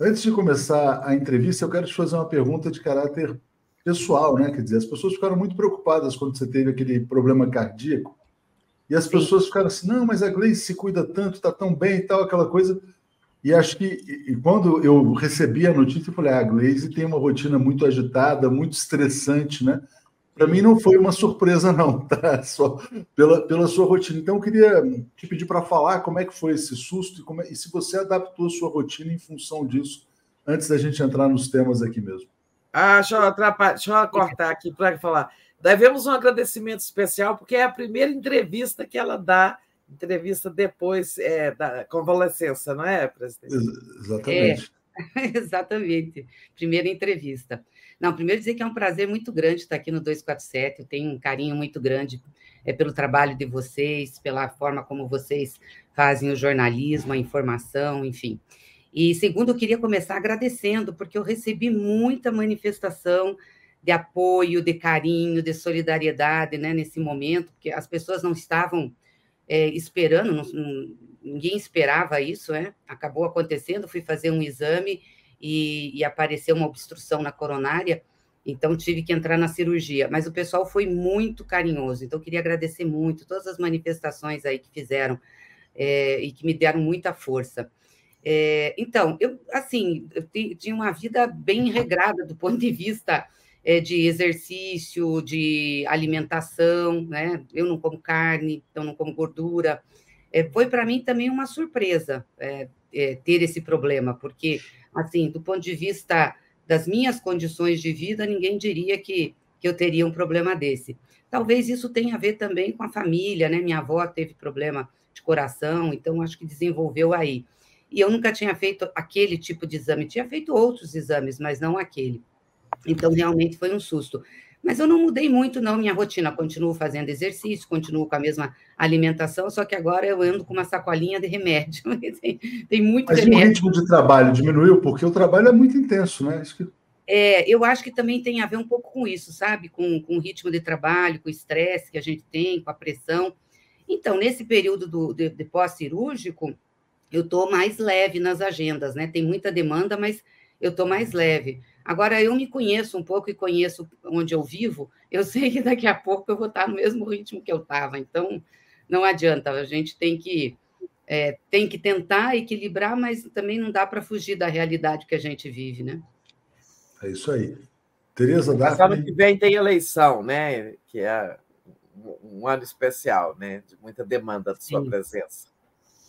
Antes de começar a entrevista, eu quero te fazer uma pergunta de caráter pessoal, né? Quer dizer, as pessoas ficaram muito preocupadas quando você teve aquele problema cardíaco. E as pessoas ficaram assim, não, mas a Gleice se cuida tanto, está tão bem e tal, aquela coisa. E acho que e quando eu recebi a notícia, eu falei, ah, a Glaze tem uma rotina muito agitada, muito estressante, né? Para mim não foi uma surpresa, não, tá? Só pela, pela sua rotina. Então, eu queria te pedir para falar como é que foi esse susto e, é, e se você adaptou a sua rotina em função disso, antes da gente entrar nos temas aqui mesmo. Ah, deixa eu, atrapalhar, deixa eu cortar aqui para falar. Devemos um agradecimento especial, porque é a primeira entrevista que ela dá entrevista depois é, da convalescença, não é, presidente? Exatamente. É, exatamente. Primeira entrevista. Não, primeiro dizer que é um prazer muito grande estar aqui no 247. Eu tenho um carinho muito grande é, pelo trabalho de vocês, pela forma como vocês fazem o jornalismo, a informação, enfim. E segundo, eu queria começar agradecendo, porque eu recebi muita manifestação de apoio, de carinho, de solidariedade né, nesse momento, porque as pessoas não estavam é, esperando, não, ninguém esperava isso, né? Acabou acontecendo, fui fazer um exame e, e, apareceu uma obstrução na coronária, então tive que entrar na cirurgia. Mas o pessoal foi muito carinhoso, então queria agradecer muito todas as manifestações aí que fizeram é, e que me deram muita força. É, então, eu assim, eu tinha uma vida bem regrada do ponto de vista é, de exercício, de alimentação, né? Eu não como carne, então não como gordura. É, foi para mim também uma surpresa é, é, ter esse problema, porque, assim, do ponto de vista das minhas condições de vida, ninguém diria que, que eu teria um problema desse. Talvez isso tenha a ver também com a família, né? Minha avó teve problema de coração, então acho que desenvolveu aí. E eu nunca tinha feito aquele tipo de exame, tinha feito outros exames, mas não aquele. Então, realmente foi um susto. Mas eu não mudei muito, não, minha rotina. Continuo fazendo exercício, continuo com a mesma alimentação, só que agora eu ando com uma sacolinha de remédio. tem, tem muito Mas remédio. o ritmo de trabalho diminuiu? Porque o trabalho é muito intenso, né? Isso que... É, eu acho que também tem a ver um pouco com isso, sabe? Com, com o ritmo de trabalho, com o estresse que a gente tem, com a pressão. Então, nesse período do, de, de pós-cirúrgico, eu estou mais leve nas agendas, né? Tem muita demanda, mas eu estou mais leve. Agora, eu me conheço um pouco e conheço onde eu vivo, eu sei que daqui a pouco eu vou estar no mesmo ritmo que eu estava. Então, não adianta, a gente tem que, é, tem que tentar equilibrar, mas também não dá para fugir da realidade que a gente vive, né? É isso aí. Tereza Daphne... Ano que vem tem eleição, né? Que é um ano especial, né? De muita demanda da sua Sim. presença.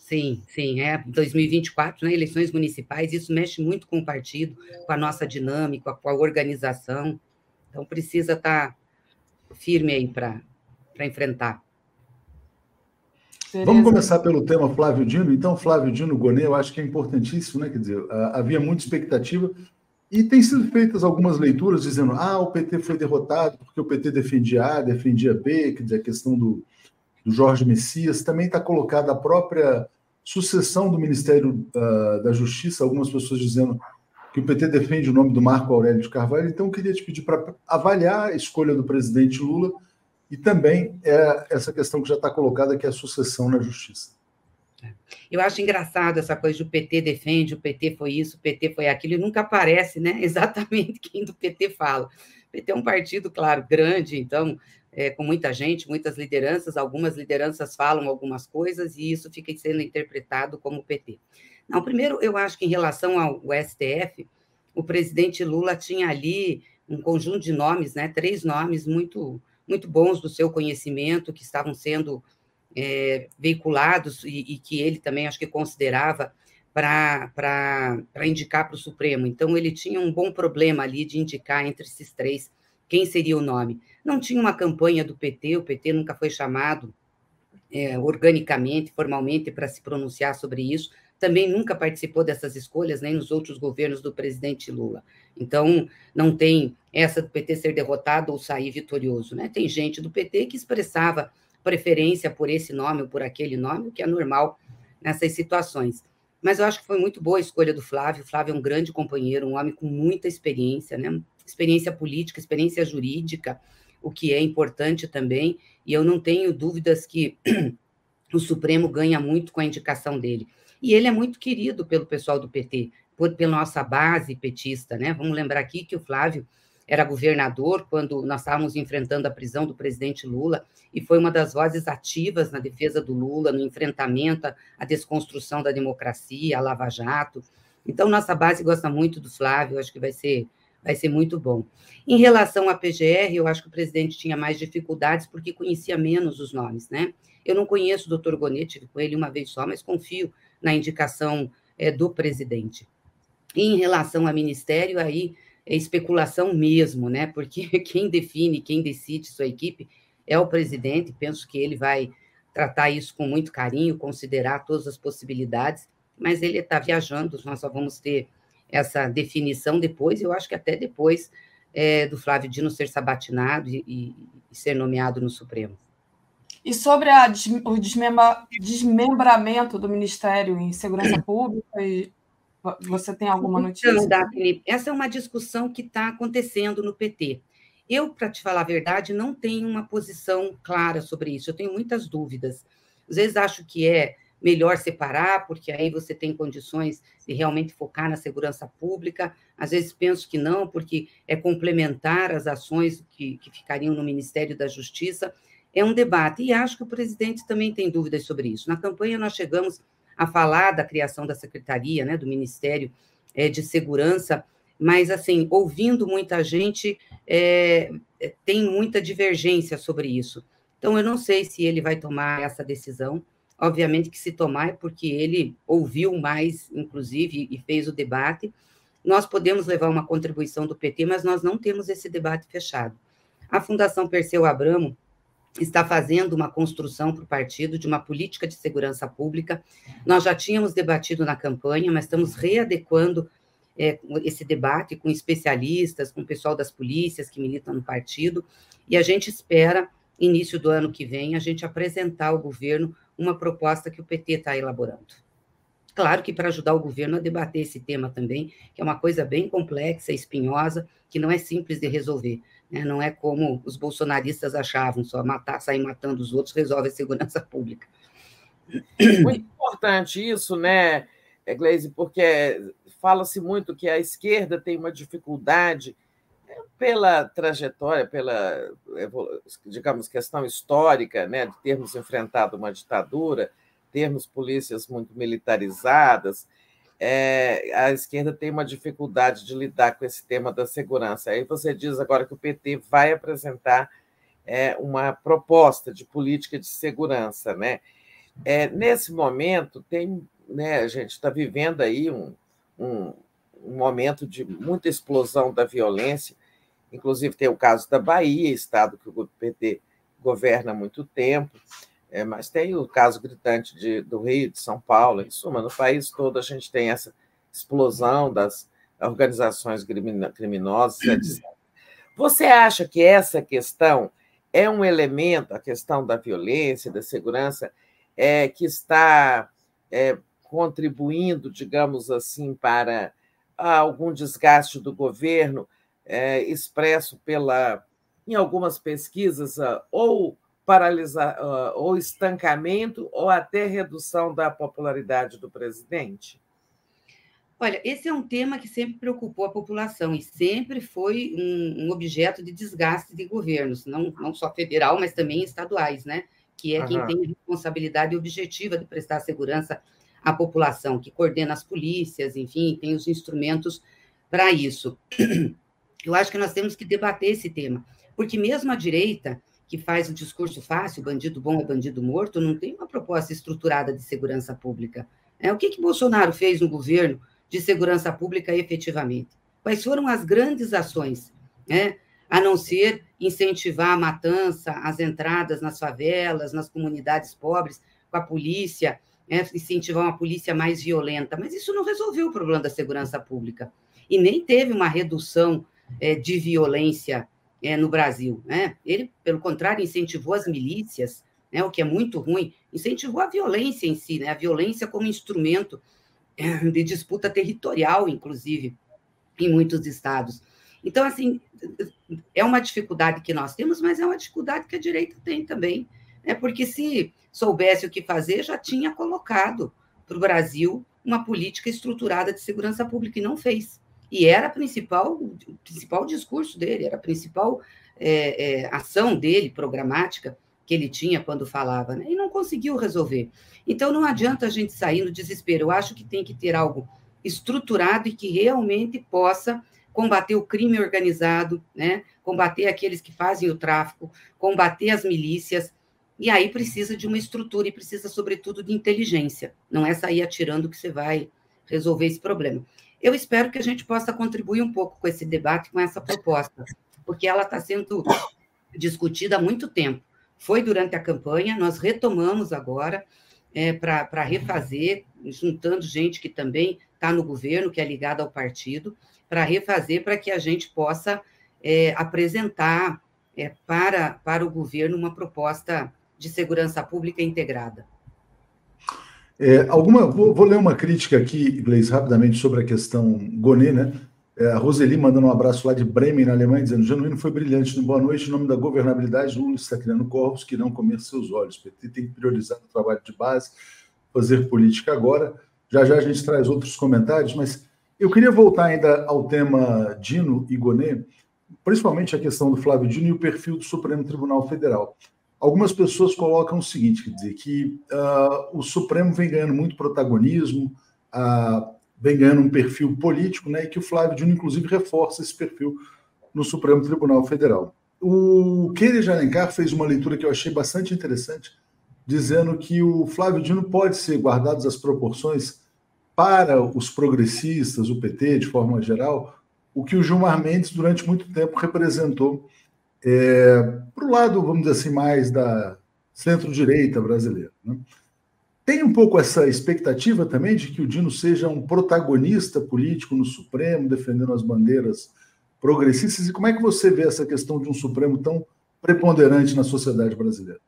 Sim, sim, é 2024, né, eleições municipais, isso mexe muito com o partido, com a nossa dinâmica, com a organização, então precisa estar tá firme aí para enfrentar. Vamos começar pelo tema Flávio Dino. Então, Flávio Dino Gonê, eu acho que é importantíssimo, né? Quer dizer, havia muita expectativa e tem sido feitas algumas leituras dizendo: ah, o PT foi derrotado porque o PT defendia A, defendia B, quer dizer, a questão do, do Jorge Messias, também está colocada a própria sucessão do Ministério uh, da Justiça, algumas pessoas dizendo que o PT defende o nome do Marco Aurélio de Carvalho, então eu queria te pedir para avaliar a escolha do presidente Lula e também é essa questão que já está colocada, que é a sucessão na Justiça. Eu acho engraçado essa coisa do PT defende, o PT foi isso, o PT foi aquilo, e nunca aparece né, exatamente quem do PT fala. PT é um partido, claro, grande, então é, com muita gente, muitas lideranças, algumas lideranças falam algumas coisas e isso fica sendo interpretado como PT. Não, primeiro, eu acho que em relação ao STF, o presidente Lula tinha ali um conjunto de nomes, né, três nomes muito, muito bons do seu conhecimento, que estavam sendo é, veiculados e, e, que ele também acho que considerava para indicar para o Supremo. Então, ele tinha um bom problema ali de indicar entre esses três quem seria o nome. Não tinha uma campanha do PT, o PT nunca foi chamado é, organicamente, formalmente, para se pronunciar sobre isso. Também nunca participou dessas escolhas, nem nos outros governos do presidente Lula. Então, não tem essa do PT ser derrotado ou sair vitorioso. Né? Tem gente do PT que expressava preferência por esse nome ou por aquele nome, o que é normal nessas situações. Mas eu acho que foi muito boa a escolha do Flávio. O Flávio é um grande companheiro, um homem com muita experiência, né? experiência política, experiência jurídica, o que é importante também, e eu não tenho dúvidas que o Supremo ganha muito com a indicação dele. E ele é muito querido pelo pessoal do PT. por, pela nossa base petista, né? Vamos lembrar aqui que o Flávio era governador quando nós estávamos enfrentando a prisão do presidente Lula e foi uma das vozes ativas na defesa do Lula, no enfrentamento à desconstrução da democracia, à Lava Jato. Então, nossa base gosta muito do Flávio, acho que vai ser, vai ser muito bom. Em relação à PGR, eu acho que o presidente tinha mais dificuldades porque conhecia menos os nomes, né? Eu não conheço o doutor Gonet, tive com ele uma vez só, mas confio na indicação é, do presidente. Em relação ao ministério, aí especulação mesmo, né? Porque quem define, quem decide sua equipe é o presidente. Penso que ele vai tratar isso com muito carinho, considerar todas as possibilidades, mas ele está viajando, nós só vamos ter essa definição depois, eu acho que até depois é, do Flávio Dino ser sabatinado e, e, e, ser nomeado no Supremo. E sobre a, o desmembra, desmembramento do Ministério em Segurança Pública e você tem alguma então, notícia? Então, Daphne, essa é uma discussão que está acontecendo no PT. Eu, para te falar a verdade, não tenho uma posição clara sobre isso. Eu tenho muitas dúvidas. Às vezes acho que é melhor separar, porque aí você tem condições de realmente focar na segurança pública. Às vezes penso que não, porque é complementar as ações que, que ficariam no Ministério da Justiça. É um debate. E acho que o presidente também tem dúvidas sobre isso. Na campanha, nós chegamos a falar da criação da secretaria, né, do Ministério é, de Segurança, mas, assim, ouvindo muita gente, é, é, tem muita divergência sobre isso. Então, eu não sei se ele vai tomar essa decisão. Obviamente que se tomar é porque ele ouviu mais, inclusive, e fez o debate. Nós podemos levar uma contribuição do PT, mas nós não temos esse debate fechado. A Fundação Perseu Abramo está fazendo uma construção para o partido de uma política de segurança pública. Nós já tínhamos debatido na campanha, mas estamos readequando é, esse debate com especialistas, com o pessoal das polícias que militam no partido, e a gente espera, início do ano que vem, a gente apresentar ao governo uma proposta que o PT está elaborando. Claro que para ajudar o governo a debater esse tema também, que é uma coisa bem complexa, espinhosa, que não é simples de resolver. Né? Não é como os bolsonaristas achavam, só matar, sair matando os outros resolve a segurança pública. Muito importante isso, né, Gleise, porque fala-se muito que a esquerda tem uma dificuldade né, pela trajetória, pela, digamos, questão histórica, né, de termos enfrentado uma ditadura, termos polícias muito militarizadas, é, a esquerda tem uma dificuldade de lidar com esse tema da segurança. Aí você diz agora que o PT vai apresentar é, uma proposta de política de segurança, né? É, nesse momento tem, né, a gente está vivendo aí um, um, um, momento de muita explosão da violência, inclusive tem o caso da Bahia, estado que o PT governa há muito tempo. É, mas tem o caso gritante de, do Rio, de São Paulo, em suma, no país todo a gente tem essa explosão das organizações criminosas, etc. Você acha que essa questão é um elemento, a questão da violência, da segurança, é, que está é, contribuindo, digamos assim, para algum desgaste do governo, é, expresso pela, em algumas pesquisas, ou paralisar ou estancamento ou até redução da popularidade do presidente? Olha, esse é um tema que sempre preocupou a população e sempre foi um, um objeto de desgaste de governos, não, não só federal, mas também estaduais, né? Que é quem tem a responsabilidade objetiva de prestar segurança à população, que coordena as polícias, enfim, tem os instrumentos para isso. Eu acho que nós temos que debater esse tema, porque mesmo a direita que faz o discurso fácil, bandido bom é bandido morto, não tem uma proposta estruturada de segurança pública. É, o que, que Bolsonaro fez no governo de segurança pública efetivamente? Quais foram as grandes ações? Né? A não ser incentivar a matança, as entradas nas favelas, nas comunidades pobres, com a polícia, né? incentivar uma polícia mais violenta. Mas isso não resolveu o problema da segurança pública. E nem teve uma redução é, de violência é, no Brasil. Né? Ele, pelo contrário, incentivou as milícias, né, o que é muito ruim, incentivou a violência em si, né, a violência como instrumento é, de disputa territorial, inclusive, em muitos estados. Então, assim, é uma dificuldade que nós temos, mas é uma dificuldade que a direita tem também, né? porque se soubesse o que fazer, já tinha colocado para o Brasil uma política estruturada de segurança pública, e não fez. E era principal, o principal discurso dele, era a principal é, é, ação dele, programática, que ele tinha quando falava, né? e não conseguiu resolver. Então, não adianta a gente sair no desespero. Eu acho que tem que ter algo estruturado e que realmente possa combater o crime organizado, né? combater aqueles que fazem o tráfico, combater as milícias. E aí precisa de uma estrutura e precisa, sobretudo, de inteligência. Não é sair atirando que você vai resolver esse problema. Eu espero que a gente possa contribuir um pouco com esse debate, com essa proposta, porque ela está sendo discutida há muito tempo. Foi durante a campanha, nós retomamos agora é, para refazer, juntando gente que também está no governo, que é ligada ao partido, para refazer para que a gente possa é, apresentar é, para, para o governo uma proposta de segurança pública integrada. É, alguma, vou, vou, ler uma crítica aqui, Gleis, rapidamente sobre a questão Gonê, né? É, a Roseli mandando um abraço lá de Bremen, na Alemanha, dizendo: Genuíno foi brilhante. Boa noite. Em nome da governabilidade, Lula está criando corpos que não comer seus olhos. O PT tem que priorizar o trabalho de base, fazer política agora. Já já a gente traz outros comentários, mas eu queria voltar ainda ao tema Dino e Gonê, principalmente a questão do Flávio Dino e o perfil do Supremo Tribunal Federal. Algumas pessoas colocam o seguinte: quer dizer, que uh, o Supremo vem ganhando muito protagonismo, uh, vem ganhando um perfil político, né, e que o Flávio Dino, inclusive, reforça esse perfil no Supremo Tribunal Federal. O Keire de Alencar fez uma leitura que eu achei bastante interessante, dizendo que o Flávio Dino pode ser, guardados as proporções, para os progressistas, o PT de forma geral, o que o Gilmar Mendes durante muito tempo representou é, para o lado, vamos dizer assim, mais da centro-direita brasileira. Né? Tem um pouco essa expectativa também de que o Dino seja um protagonista político no Supremo, defendendo as bandeiras progressistas. E como é que você vê essa questão de um Supremo tão preponderante na sociedade brasileira?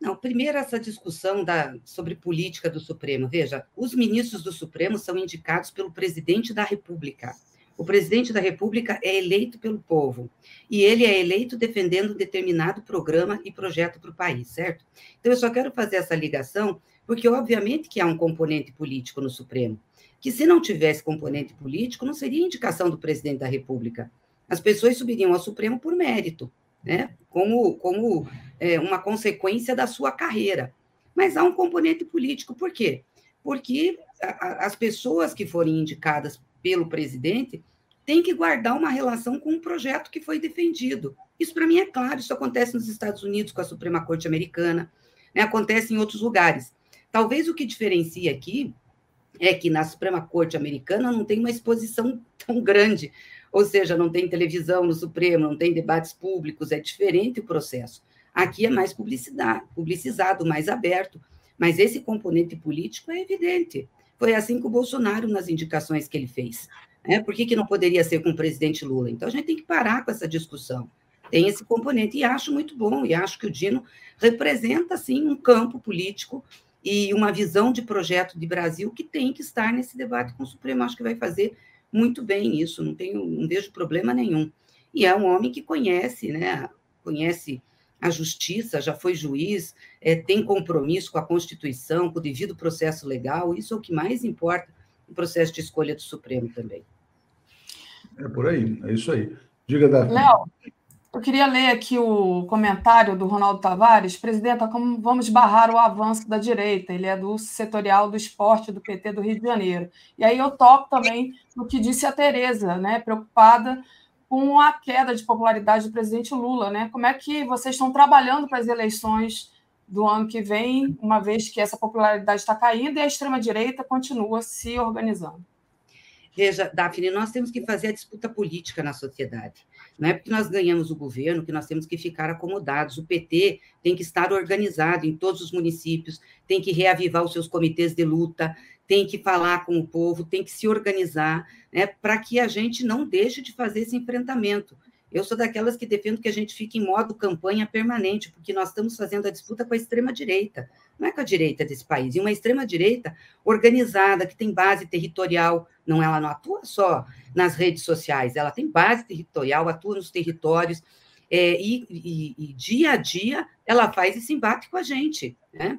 Não, primeiro essa discussão da, sobre política do Supremo. Veja, os ministros do Supremo são indicados pelo presidente da República. O presidente da República é eleito pelo povo e ele é eleito defendendo determinado programa e projeto para o país, certo? Então eu só quero fazer essa ligação porque, obviamente, que há um componente político no Supremo, que se não tivesse componente político, não seria indicação do presidente da República. As pessoas subiriam ao Supremo por mérito, né? como, como é, uma consequência da sua carreira. Mas há um componente político, por quê? Porque a, a, as pessoas que forem indicadas pelo presidente têm que guardar uma relação com o projeto que foi defendido. Isso, para mim, é claro, isso acontece nos Estados Unidos com a Suprema Corte Americana, né? acontece em outros lugares. Talvez o que diferencia aqui é que na Suprema Corte Americana não tem uma exposição tão grande, ou seja, não tem televisão no Supremo, não tem debates públicos, é diferente o processo. Aqui é mais publicidade, publicizado, mais aberto, mas esse componente político é evidente. Foi assim com o Bolsonaro nas indicações que ele fez. Né? Por que, que não poderia ser com o presidente Lula? Então a gente tem que parar com essa discussão. Tem esse componente, e acho muito bom, e acho que o Dino representa, sim, um campo político e uma visão de projeto de Brasil que tem que estar nesse debate com o Supremo. Acho que vai fazer muito bem isso, não, tenho, não vejo problema nenhum. E é um homem que conhece, né? Conhece a justiça, já foi juiz, é, tem compromisso com a Constituição, com o devido processo legal, isso é o que mais importa no processo de escolha do Supremo também. É por aí, é isso aí. Diga, Davi. Léo, eu queria ler aqui o comentário do Ronaldo Tavares. Presidenta, como vamos barrar o avanço da direita? Ele é do setorial do esporte do PT do Rio de Janeiro. E aí eu toco também no que disse a Tereza, né, preocupada com a queda de popularidade do presidente Lula. Né? Como é que vocês estão trabalhando para as eleições do ano que vem, uma vez que essa popularidade está caindo e a extrema-direita continua se organizando? Veja, Daphne, nós temos que fazer a disputa política na sociedade. Não é porque nós ganhamos o governo que nós temos que ficar acomodados. O PT tem que estar organizado em todos os municípios, tem que reavivar os seus comitês de luta, tem que falar com o povo, tem que se organizar, né, para que a gente não deixe de fazer esse enfrentamento. Eu sou daquelas que defendo que a gente fique em modo campanha permanente, porque nós estamos fazendo a disputa com a extrema-direita, não é com a direita desse país, e uma extrema-direita organizada, que tem base territorial, não ela não atua só nas redes sociais, ela tem base territorial, atua nos territórios, é, e, e, e, dia a dia ela faz esse embate com a gente. Né?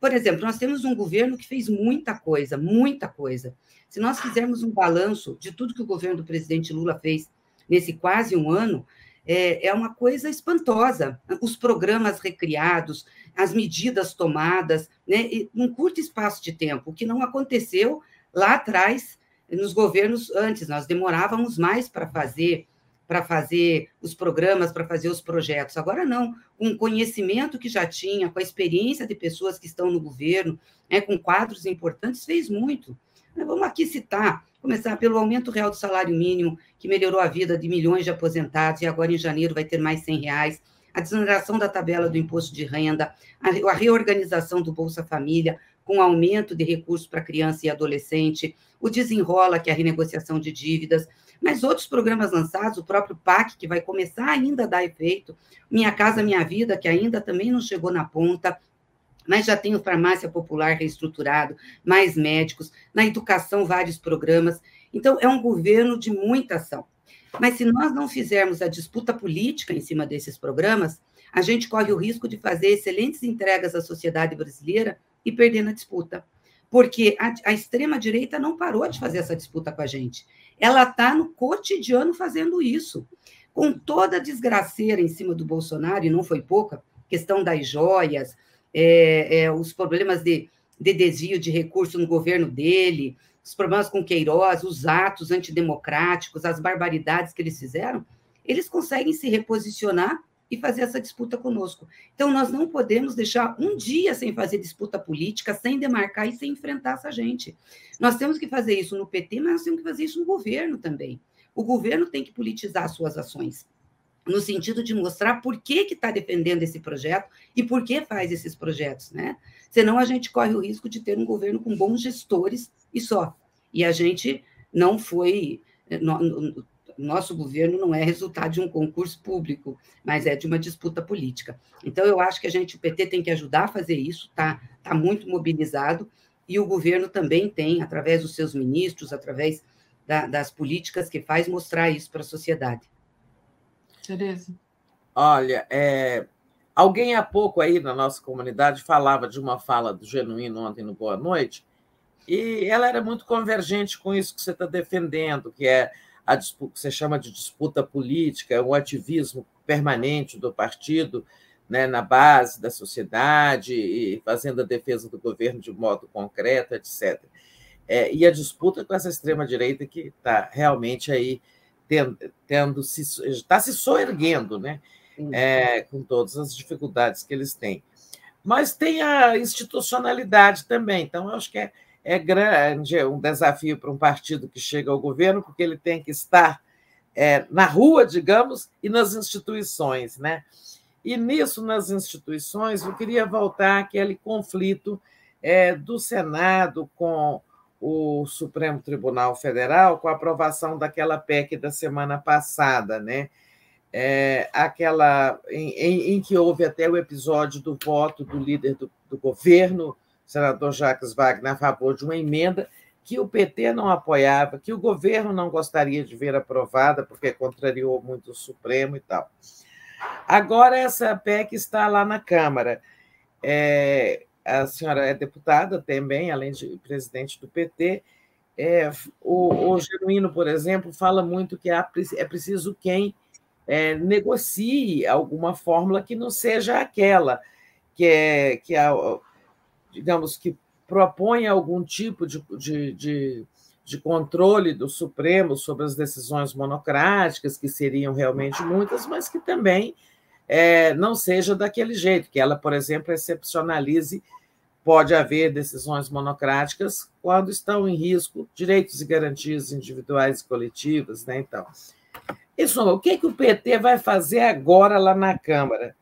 Por exemplo, nós temos um governo que fez muita coisa, muita coisa. Se nós fizermos um balanço de tudo que o governo do presidente Lula fez nesse quase um ano, é, é uma coisa espantosa. Os programas recriados, as medidas tomadas, né, num curto espaço de tempo, o que não aconteceu lá atrás, nos governos antes. Nós demorávamos mais para fazer para fazer os programas, para fazer os projetos. Agora não, com o conhecimento que já tinha, com a experiência de pessoas que estão no governo, né, com quadros importantes, fez muito. Vamos aqui citar, começar pelo aumento real do salário mínimo, que melhorou a vida de milhões de aposentados, e agora em janeiro vai ter mais 100 reais, a desoneração da tabela do imposto de renda, a reorganização do Bolsa Família, com aumento de recursos para criança e adolescente, o desenrola, que é a renegociação de dívidas, mas outros programas lançados, o próprio PAC, que vai começar ainda a dar efeito, Minha Casa Minha Vida, que ainda também não chegou na ponta, mas já tem o Farmácia Popular reestruturado, mais médicos, na educação, vários programas. Então, é um governo de muita ação. Mas se nós não fizermos a disputa política em cima desses programas, a gente corre o risco de fazer excelentes entregas à sociedade brasileira e perder na disputa. Porque a, a extrema-direita não parou de fazer essa disputa com a gente ela está no cotidiano fazendo isso. Com toda a desgraceira em cima do Bolsonaro, e não foi pouca, questão das joias, é, é, os problemas de, de desvio de recursos no governo dele, os problemas com Queiroz, os atos antidemocráticos, as barbaridades que eles fizeram, eles conseguem se reposicionar e fazer essa disputa conosco. Então, nós não podemos deixar um dia sem fazer disputa política, sem demarcar e sem enfrentar essa gente. Nós temos que fazer isso no PT, mas nós temos que fazer isso no governo também. O governo tem que politizar suas ações, no sentido de mostrar por que está defendendo esse projeto e por que faz esses projetos, né? Senão a gente corre o risco de ter um governo com bons gestores e só. E a gente não foi nosso governo não é resultado de um concurso público, mas é de uma disputa política. Então, eu acho que a gente, o PT, tem que ajudar a fazer isso, está tá muito mobilizado, e o governo também tem, através dos seus ministros, através da, das políticas que faz, mostrar isso para a sociedade. Tereza. Olha, é, alguém há pouco aí na nossa comunidade falava de uma fala do Genuíno ontem no Boa Noite, e ela era muito convergente com isso que você está defendendo, que é a disputa, que você chama de disputa política, o ativismo permanente do partido né, na base da sociedade e fazendo a defesa do governo de modo concreto, etc. É, e a disputa com essa extrema-direita que está realmente aí tendo, tendo se, está se soerguendo, né? É, com todas as dificuldades que eles têm. Mas tem a institucionalidade também, então eu acho que é, é grande, é um desafio para um partido que chega ao governo, porque ele tem que estar é, na rua, digamos, e nas instituições. Né? E nisso, nas instituições, eu queria voltar àquele conflito é, do Senado com o Supremo Tribunal Federal, com a aprovação daquela PEC da semana passada, né? É, aquela em, em, em, que houve até o episódio do voto do líder do, do governo senador Jacques Wagner a favor de uma emenda que o PT não apoiava, que o governo não gostaria de ver aprovada, porque contrariou muito o Supremo e tal. Agora, essa PEC está lá na Câmara. É, a senhora é deputada também, além de presidente do PT. É, o, o Genuíno, por exemplo, fala muito que há, é preciso quem é, negocie alguma fórmula que não seja aquela que é que a, digamos, que propõe algum tipo de, de, de, de, controle do Supremo sobre as decisões monocráticas, que seriam realmente muitas, mas que também é, não seja daquele jeito, que ela, por exemplo, excepcionalize. Pode haver decisões monocráticas quando estão em risco direitos e garantias individuais e coletivas, né? Então, isso, o que, é que o PT vai fazer agora lá na Câmara?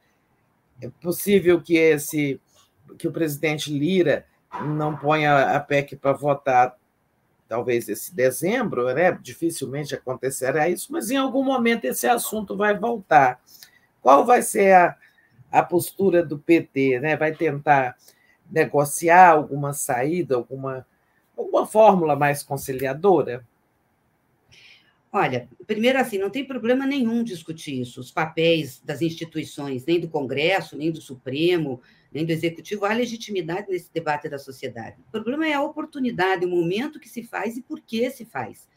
É possível que esse que o presidente Lira não ponha a PEC para votar, talvez esse dezembro, né? dificilmente acontecerá isso, mas em algum momento esse assunto vai voltar. Qual vai ser a, a postura do PT? Né? Vai tentar negociar alguma saída, alguma, alguma fórmula mais conciliadora? Olha, primeiro assim, não tem problema nenhum discutir isso, os papéis das instituições, nem do Congresso, nem do Supremo, nem do Executivo, há legitimidade nesse debate da sociedade. O problema é a oportunidade, o momento que se faz e por que se faz.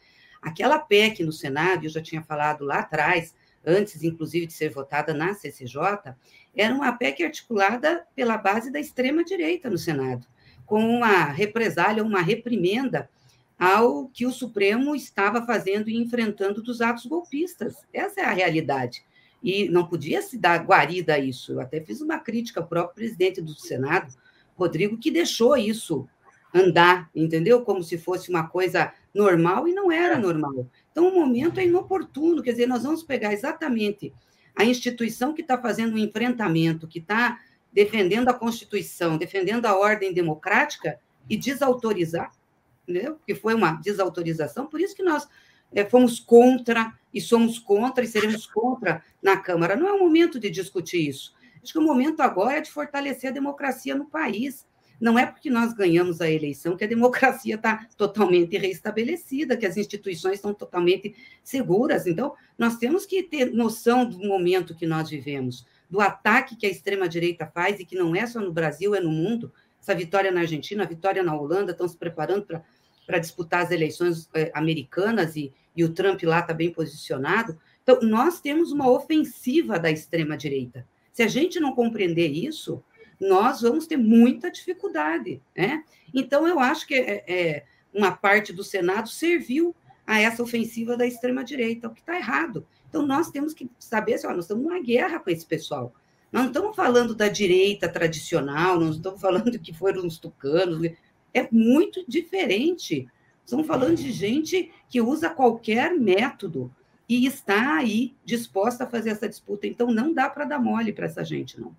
Aquela PEC no Senado, eu já tinha falado lá atrás, antes, inclusive, de ser votada na CCJ, era uma PEC articulada pela base da extrema-direita no Senado, com uma represália, uma reprimenda ao que o Supremo estava fazendo e enfrentando dos atos golpistas. Essa é a realidade. E não podia se dar guarida a isso. Eu até fiz uma crítica ao próprio presidente do Senado, Rodrigo, que deixou isso andar, entendeu? Como se fosse uma coisa normal e não era normal. Então, o momento é inoportuno, quer dizer, nós vamos pegar exatamente a instituição que está fazendo um enfrentamento, que está defendendo a Constituição, defendendo a ordem democrática e desautorizar entendeu? Porque foi uma desautorização, por isso que nós é, fomos contra e somos contra e seremos contra na Câmara. Não é o momento de discutir isso. Acho que o momento agora é de fortalecer a democracia no país. Não é porque nós ganhamos a eleição que a democracia está totalmente reestabelecida, que as instituições estão totalmente seguras. Então, nós temos que ter noção do momento que nós vivemos, do ataque que a extrema-direita faz, e que não é só no Brasil, é no mundo. Essa vitória na Argentina, a vitória na Holanda, estão se preparando para para disputar as eleições eh, americanas e, e o Trump lá está bem posicionado. Então, nós temos uma ofensiva da extrema-direita. Se a gente não compreender isso, nós vamos ter muita dificuldade. Né? Então, eu acho que é, é uma parte do Senado serviu a essa ofensiva da extrema-direita, o que está errado. Então, nós temos que saber, assim, ó, nós estamos numa guerra com esse pessoal. Nós não estamos falando da direita tradicional, não estamos falando que foram os tucanos, é muito diferente. Estamos falando de gente que usa qualquer método e está aí disposta a fazer essa disputa. Então, não dá para dar mole para essa gente, não.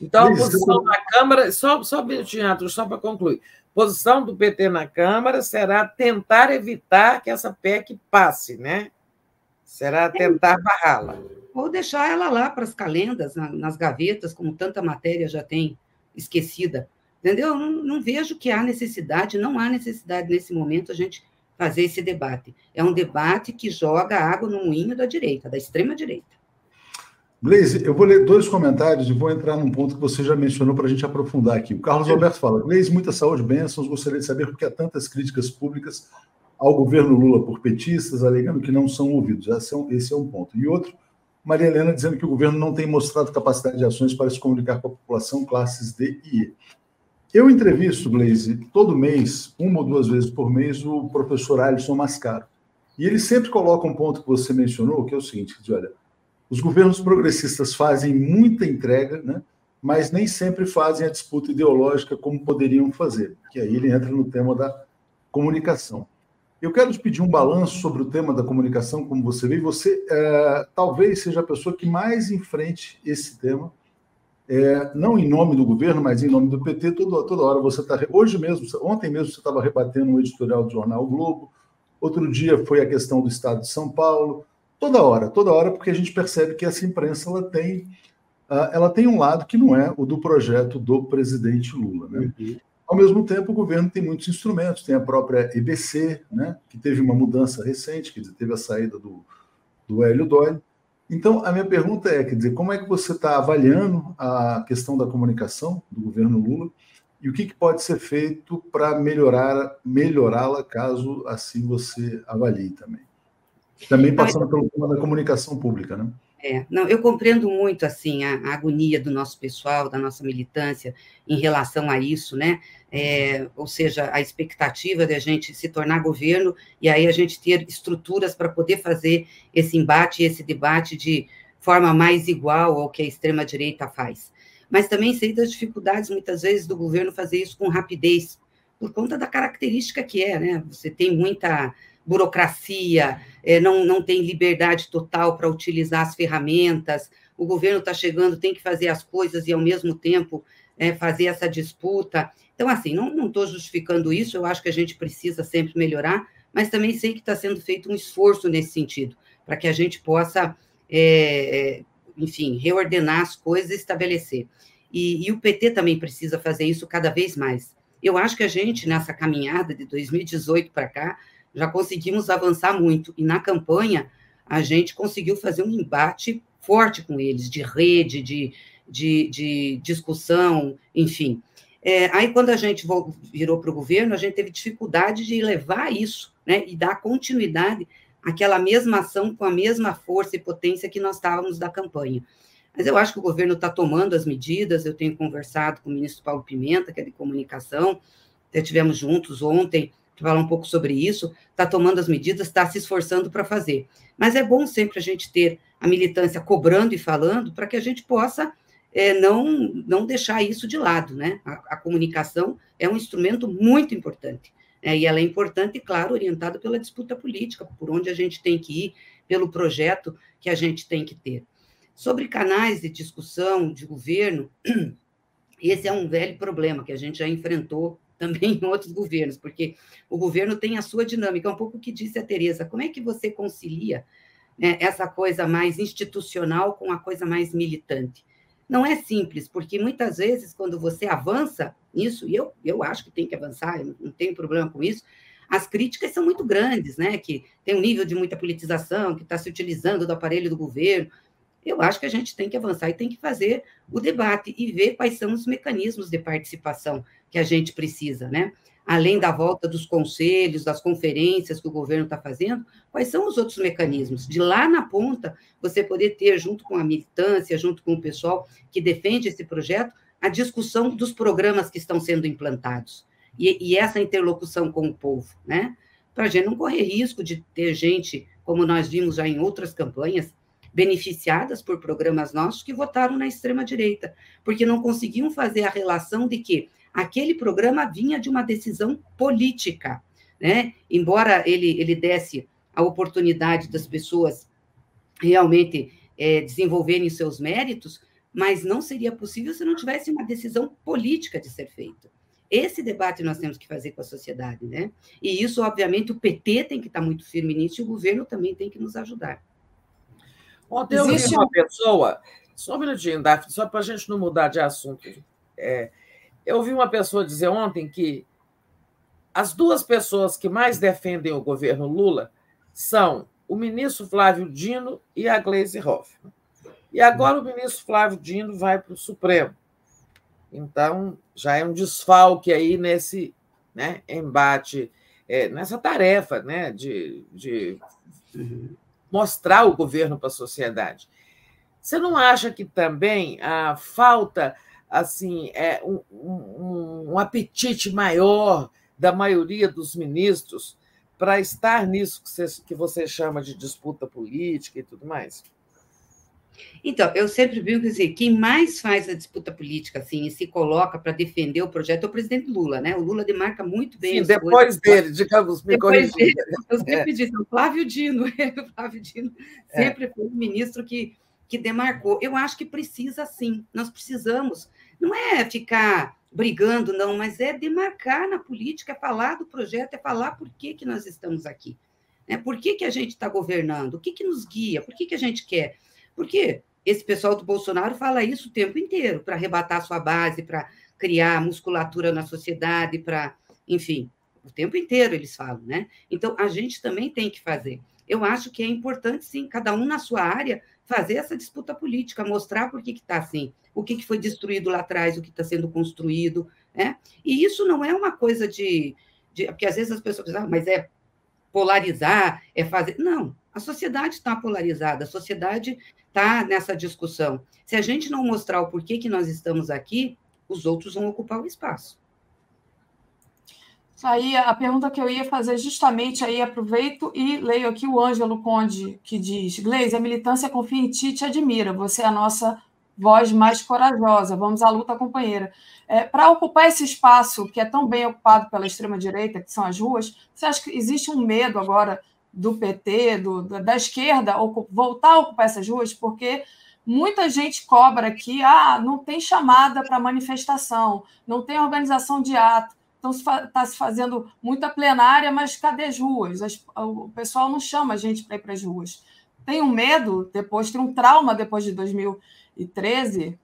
Então, a posição da Câmara, só, só minutinho, só para concluir. Posição do PT na Câmara será tentar evitar que essa PEC passe, né? Será tentar barrá-la. Ou deixar ela lá para as calendas, nas gavetas, como tanta matéria já tem esquecida. Entendeu? Não, não vejo que há necessidade, não há necessidade nesse momento a gente fazer esse debate. É um debate que joga água no moinho da direita, da extrema-direita. Gleise, eu vou ler dois comentários e vou entrar num ponto que você já mencionou para a gente aprofundar aqui. O Carlos Alberto fala: Gleise, muita saúde, bênçãos. Gostaria de saber por que há tantas críticas públicas ao governo Lula por petistas, alegando que não são ouvidos. Esse é um, esse é um ponto. E outro, Maria Helena dizendo que o governo não tem mostrado capacidade de ações para se comunicar com a população classes D e E. Eu entrevisto, Glaze, todo mês, uma ou duas vezes por mês, o professor Alisson Mascaro. E ele sempre coloca um ponto que você mencionou, que é o seguinte: diz, olha, os governos progressistas fazem muita entrega, né, mas nem sempre fazem a disputa ideológica como poderiam fazer. Que aí ele entra no tema da comunicação. Eu quero te pedir um balanço sobre o tema da comunicação, como você vê. Você é, talvez seja a pessoa que mais enfrente esse tema é, não em nome do governo, mas em nome do PT, toda, toda hora você está. Hoje mesmo, ontem mesmo, você estava rebatendo um editorial do jornal o Globo, outro dia foi a questão do Estado de São Paulo, toda hora, toda hora, porque a gente percebe que essa imprensa ela tem, uh, ela tem um lado que não é o do projeto do presidente Lula. Né? Uhum. Ao mesmo tempo, o governo tem muitos instrumentos, tem a própria EBC, né, que teve uma mudança recente, dizer, teve a saída do, do Hélio Doyle. Então, a minha pergunta é, quer dizer, como é que você está avaliando a questão da comunicação do governo Lula e o que, que pode ser feito para melhorar melhorá-la, caso assim você avalie também? Também passando pelo tema da comunicação pública, né? É, não, eu compreendo muito assim a, a, agonia do nosso pessoal, da nossa militância em relação a isso, né? É, ou seja, a expectativa de a gente se tornar governo e aí a gente ter estruturas para poder fazer esse embate, esse debate de forma mais igual ao que a extrema direita faz. Mas também sei das dificuldades muitas vezes do governo fazer isso com rapidez, por conta da característica que é, né? Você tem muita burocracia, é, não, não tem liberdade total para utilizar as ferramentas, o governo está chegando, tem que fazer as coisas e, ao mesmo tempo, é, fazer essa disputa. Então, assim, não estou justificando isso, eu acho que a gente precisa sempre melhorar, mas também sei que está sendo feito um esforço nesse sentido, para que a gente possa, é, é, enfim, reordenar as coisas e estabelecer. E, e o PT também precisa fazer isso cada vez mais. Eu acho que a gente, nessa caminhada de 2018 para cá, já conseguimos avançar muito. E na campanha, a gente conseguiu fazer um embate forte com eles, de rede, de, de, de discussão, enfim. É, aí, quando a gente virou para o governo, a gente teve dificuldade de levar isso, né, e dar continuidade àquela mesma ação com a mesma força e potência que nós estávamos da campanha. Mas eu acho que o governo está tomando as medidas, eu tenho conversado com o ministro Paulo Pimenta, que é de comunicação, até tivemos juntos ontem, para falar um pouco sobre isso, está tomando as medidas, está se esforçando para fazer. Mas é bom sempre a gente ter a militância cobrando e falando para que a gente possa é, não, não deixar isso de lado, né? A, a comunicação é um instrumento muito importante, né? e ela é importante, claro, orientada pela disputa política, por onde a gente tem que ir, pelo projeto que a gente tem que ter. Sobre canais de discussão de governo, esse é um velho problema que a gente já enfrentou também em outros governos, porque o governo tem a sua dinâmica, é um pouco o que disse a Tereza, como é que você concilia né, essa coisa mais institucional com a coisa mais militante? Não é simples, porque muitas vezes, quando você avança nisso, e eu, eu acho que tem que avançar, eu não tenho problema com isso, as críticas são muito grandes, né? Que tem um nível de muita politização, que está se utilizando do aparelho do governo. Eu acho que a gente tem que avançar e tem que fazer o debate e ver quais são os mecanismos de participação que a gente precisa, né? Além da volta dos conselhos, das conferências que o governo está fazendo, quais são os outros mecanismos? De lá na ponta, você poder ter, junto com a militância, junto com o pessoal que defende esse projeto, a discussão dos programas que estão sendo implantados. E, e essa interlocução com o povo, né? Para a gente não correr risco de ter gente, como nós vimos já em outras campanhas, beneficiadas por programas nossos que votaram na extrema-direita, porque não conseguiam fazer a relação de que aquele programa vinha de uma decisão política, né? Embora ele, ele desse a oportunidade das pessoas realmente é, desenvolverem seus méritos, mas não seria possível se não tivesse uma decisão política de ser feita. Esse debate nós temos que fazer com a sociedade, né? E isso, obviamente, o PT tem que estar muito firme nisso e o governo também tem que nos ajudar. Ontem eu vi uma pessoa, só um minutinho, Daphne, só para a gente não mudar de assunto. É, eu ouvi uma pessoa dizer ontem que as duas pessoas que mais defendem o governo Lula são o ministro Flávio Dino e a Gleisi Hoffmann. E agora o ministro Flávio Dino vai para o Supremo. Então, já é um desfalque aí nesse né, embate, é, nessa tarefa né, de, de mostrar o governo para a sociedade. Você não acha que também a falta assim, é um, um, um apetite maior da maioria dos ministros para estar nisso que você, que você chama de disputa política e tudo mais? Então, eu sempre brinco dizer, quem mais faz a disputa política assim e se coloca para defender o projeto é o presidente Lula, né? O Lula demarca muito bem. Sim, depois coisas. dele, digamos, me depois dele, Eu sempre é. disse, o Flávio Dino, o Flávio Dino sempre é. foi o ministro que, que demarcou. Eu acho que precisa sim, nós precisamos não é ficar brigando, não, mas é demarcar na política, é falar do projeto, é falar por que, que nós estamos aqui. Né? Por que, que a gente está governando? O que, que nos guia? Por que, que a gente quer? Porque esse pessoal do Bolsonaro fala isso o tempo inteiro, para arrebatar sua base, para criar musculatura na sociedade, para, enfim, o tempo inteiro eles falam, né? Então, a gente também tem que fazer. Eu acho que é importante, sim, cada um na sua área, fazer essa disputa política, mostrar por que está assim, o que, que foi destruído lá atrás, o que está sendo construído. Né? E isso não é uma coisa de, de. Porque às vezes as pessoas dizem, ah, mas é polarizar, é fazer. Não, a sociedade está polarizada, a sociedade está nessa discussão. Se a gente não mostrar o porquê que nós estamos aqui, os outros vão ocupar o espaço. Aí a pergunta que eu ia fazer justamente aí, aproveito e leio aqui o Ângelo Conde, que diz: Gleise, a militância confia em ti te admira. Você é a nossa voz mais corajosa. Vamos à luta, companheira. É, Para ocupar esse espaço que é tão bem ocupado pela extrema-direita, que são as ruas, você acha que existe um medo agora do PT, do, da esquerda, voltar a ocupar essas ruas? Porque muita gente cobra aqui: ah, não tem chamada para manifestação, não tem organização de ato. Está se fazendo muita plenária, mas cadê as ruas? As, o pessoal não chama a gente para ir para as ruas. Tem um medo depois, tem um trauma depois de 2013?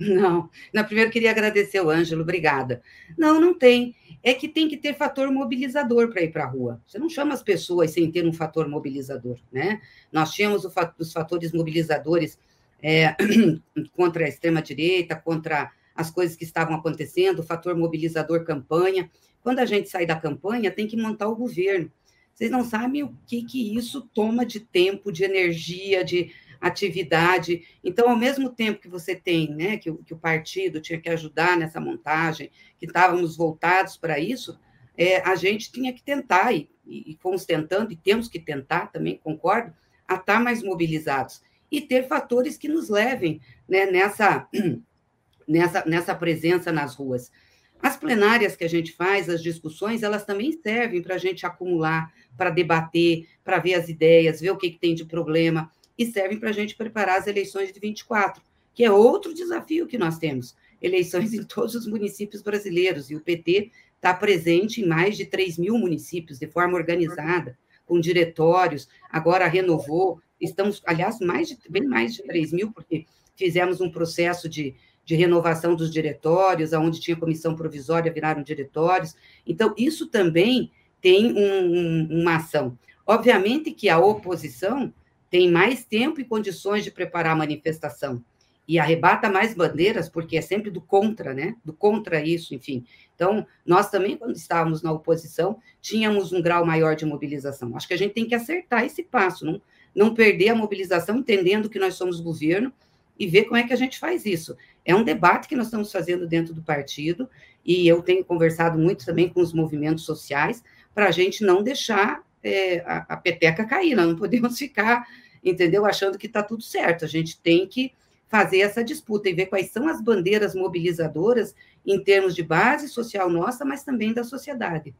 Não, na primeiro queria agradecer o Ângelo, obrigada. Não, não tem. É que tem que ter fator mobilizador para ir para a rua. Você não chama as pessoas sem ter um fator mobilizador, né? Nós tínhamos os fatores mobilizadores é, contra a extrema-direita, contra as coisas que estavam acontecendo, o fator mobilizador campanha. Quando a gente sai da campanha, tem que montar o governo. Vocês não sabem o que, que isso toma de tempo, de energia, de atividade. Então, ao mesmo tempo que você tem, né, que, que o partido tinha que ajudar nessa montagem, que estávamos voltados para isso, é, a gente tinha que tentar, e, e fomos tentando, e temos que tentar também, concordo, a estar mais mobilizados e ter fatores que nos levem né, nessa, nessa, nessa presença nas ruas. As plenárias que a gente faz, as discussões, elas também servem para a gente acumular, para debater, para ver as ideias, ver o que, que tem de problema e servem para a gente preparar as eleições de 24, que é outro desafio que nós temos. Eleições em todos os municípios brasileiros, e o PT está presente em mais de 3 mil municípios, de forma organizada, com diretórios, agora renovou, estamos, aliás, mais de, bem mais de 3 mil, porque fizemos um processo de, de renovação dos diretórios, onde tinha comissão provisória, viraram diretórios. Então, isso também tem um, um, uma ação. Obviamente que a oposição tem mais tempo e condições de preparar a manifestação e arrebata mais bandeiras, porque é sempre do contra, né? Do contra isso, enfim. Então, nós também, quando estávamos na oposição, tínhamos um grau maior de mobilização. Acho que a gente tem que acertar esse passo, não, não perder a mobilização, entendendo que nós somos governo e ver como é que a gente faz isso. É um debate que nós estamos fazendo dentro do partido, e eu tenho conversado muito também com os movimentos sociais, para a gente não deixar é, a, a peteca cair, nós não podemos ficar, entendeu, achando que está tudo certo. A gente tem que fazer essa disputa e ver quais são as bandeiras mobilizadoras em termos de base social nossa, mas também da sociedade.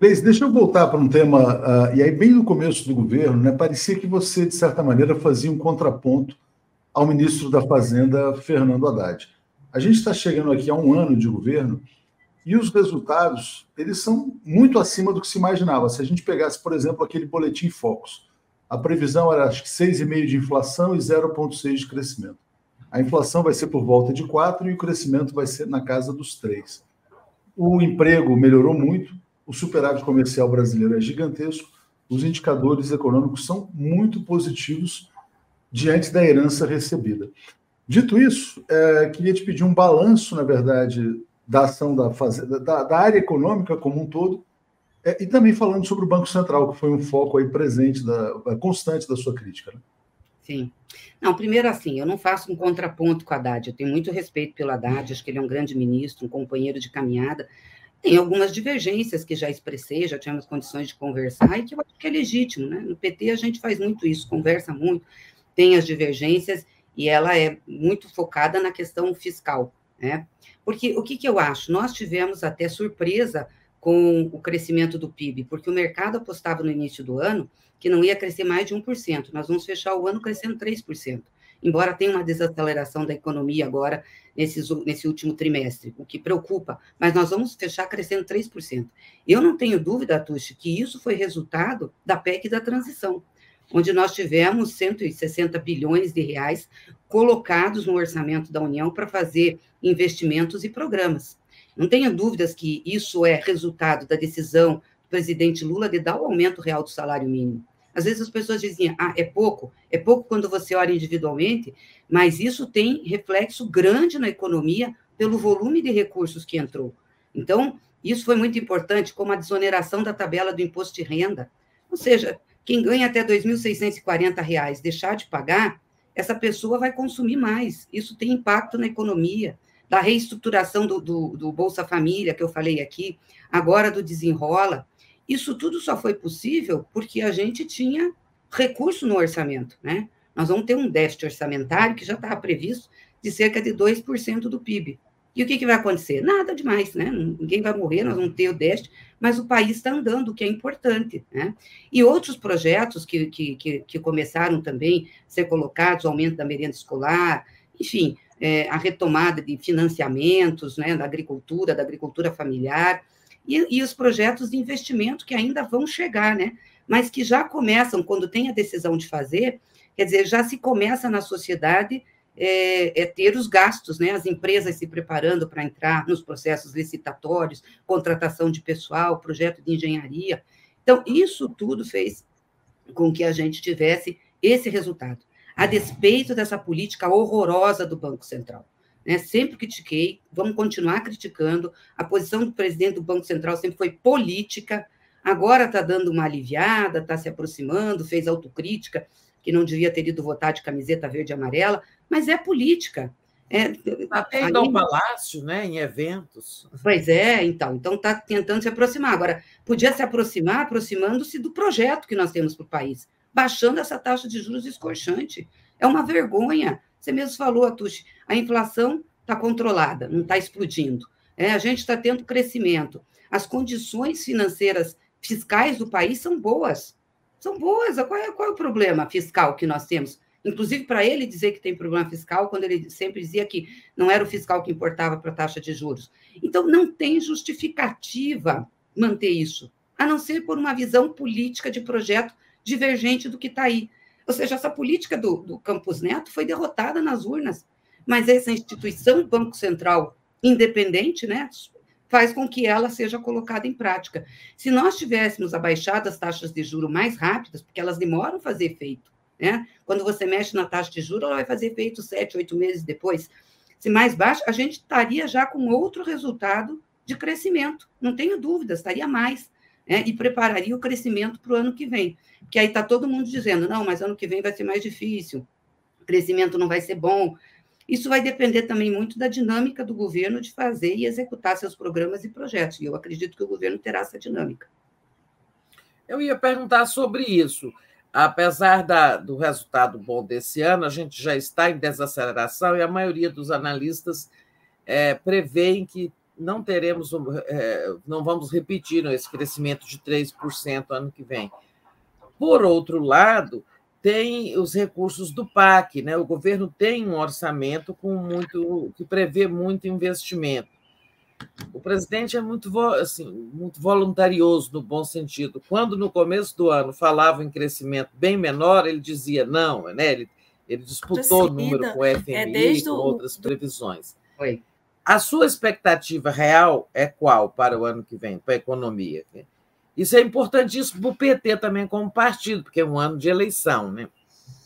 Leis, deixa eu voltar para um tema, uh, e aí bem no começo do governo, né, parecia que você, de certa maneira, fazia um contraponto ao ministro da Fazenda, Fernando Haddad. A gente está chegando aqui a um ano de governo e os resultados, eles são muito acima do que se imaginava. Se a gente pegasse, por exemplo, aquele boletim Focus, a previsão era acho que 6,5 de inflação e 0,6 de crescimento. A inflação vai ser por volta de 4 e o crescimento vai ser na casa dos 3. O emprego melhorou muito, o superávit comercial brasileiro é gigantesco, os indicadores econômicos são muito positivos diante da herança recebida. Dito isso, é, queria te pedir um balanço, na verdade, da ação da, fazenda, da, da área econômica como um todo, é, e também falando sobre o Banco Central, que foi um foco aí presente, da, constante da sua crítica. Né? Sim. Não, primeiro assim, eu não faço um contraponto com a Haddad, eu tenho muito respeito pelo Haddad, acho que ele é um grande ministro, um companheiro de caminhada, tem algumas divergências que já expressei, já tivemos condições de conversar, e que eu acho que é legítimo, né? No PT a gente faz muito isso, conversa muito, tem as divergências, e ela é muito focada na questão fiscal, né? Porque o que, que eu acho? Nós tivemos até surpresa com o crescimento do PIB, porque o mercado apostava no início do ano que não ia crescer mais de 1%. Nós vamos fechar o ano crescendo 3%, embora tenha uma desaceleração da economia agora nesse, nesse último trimestre, o que preocupa, mas nós vamos fechar crescendo 3%. Eu não tenho dúvida, Tuxi, que isso foi resultado da PEC da transição, onde nós tivemos 160 bilhões de reais colocados no orçamento da União para fazer investimentos e programas. Não tenha dúvidas que isso é resultado da decisão do presidente Lula de dar o aumento real do salário mínimo. Às vezes as pessoas dizem, ah, é pouco, é pouco quando você olha individualmente, mas isso tem reflexo grande na economia pelo volume de recursos que entrou. Então, isso foi muito importante, como a desoneração da tabela do imposto de renda. Ou seja, quem ganha até R$ 2.640 deixar de pagar, essa pessoa vai consumir mais. Isso tem impacto na economia, da reestruturação do, do, do Bolsa Família, que eu falei aqui, agora do Desenrola. Isso tudo só foi possível porque a gente tinha recurso no orçamento, né? Nós vamos ter um déficit orçamentário que já estava previsto de cerca de 2% do PIB. E o que, que vai acontecer? Nada demais, né? Ninguém vai morrer, nós vamos ter o déficit, mas o país está andando, o que é importante. Né? E outros projetos que, que, que, que começaram também a ser colocados, o aumento da merenda escolar, enfim, é, a retomada de financiamentos né, da agricultura, da agricultura familiar, e, e os projetos de investimento que ainda vão chegar, né? Mas que já começam, quando tem a decisão de fazer, quer dizer, já se começa na sociedade é, é, ter os gastos, né? As empresas se preparando para entrar nos processos licitatórios, contratação de pessoal, projeto de engenharia. Então, isso tudo fez com que a gente tivesse esse resultado, a despeito dessa política horrorosa do Banco Central. Né? Sempre critiquei, vamos continuar criticando. A posição do presidente do Banco Central sempre foi política, agora está dando uma aliviada, está se aproximando, fez autocrítica, que não devia ter ido votar de camiseta verde e amarela, mas é política. É, Até ir ao palácio, né, em eventos. Pois é, então. Então está tentando se aproximar. Agora, podia se aproximar aproximando-se do projeto que nós temos para o país, baixando essa taxa de juros escorchante. É uma vergonha. Você mesmo falou, Atushi, a inflação está controlada, não está explodindo. É, a gente está tendo crescimento. As condições financeiras fiscais do país são boas. São boas. Qual é, qual é o problema fiscal que nós temos? Inclusive, para ele dizer que tem problema fiscal, quando ele sempre dizia que não era o fiscal que importava para a taxa de juros. Então, não tem justificativa manter isso, a não ser por uma visão política de projeto divergente do que está aí. Ou seja, essa política do, do Campos Neto foi derrotada nas urnas, mas essa instituição Banco Central independente, né, faz com que ela seja colocada em prática. Se nós tivéssemos abaixado as taxas de juro mais rápidas, porque elas demoram a fazer efeito, né? Quando você mexe na taxa de juro, ela vai fazer efeito sete, oito meses depois. Se mais baixa, a gente estaria já com outro resultado de crescimento, não tenho dúvida, estaria mais. Né? E prepararia o crescimento para o ano que vem. Porque aí está todo mundo dizendo, não, mas ano que vem vai ser mais difícil, o crescimento não vai ser bom. Isso vai depender também muito da dinâmica do governo de fazer e executar seus programas e projetos. E eu acredito que o governo terá essa dinâmica. Eu ia perguntar sobre isso. Apesar da, do resultado bom desse ano, a gente já está em desaceleração e a maioria dos analistas é, prevêem que não teremos, é, não vamos repetir esse crescimento de 3% ano que vem. Por outro lado, tem os recursos do PAC, né? O governo tem um orçamento com muito que prevê muito investimento. O presidente é muito, assim, muito voluntarioso no bom sentido. Quando no começo do ano falava em crescimento bem menor, ele dizia não, né? Ele, ele disputou o número com o FMI, é com outras previsões. Foi. A sua expectativa real é qual para o ano que vem, para a economia? Isso é importantíssimo para o PT também como partido, porque é um ano de eleição, né?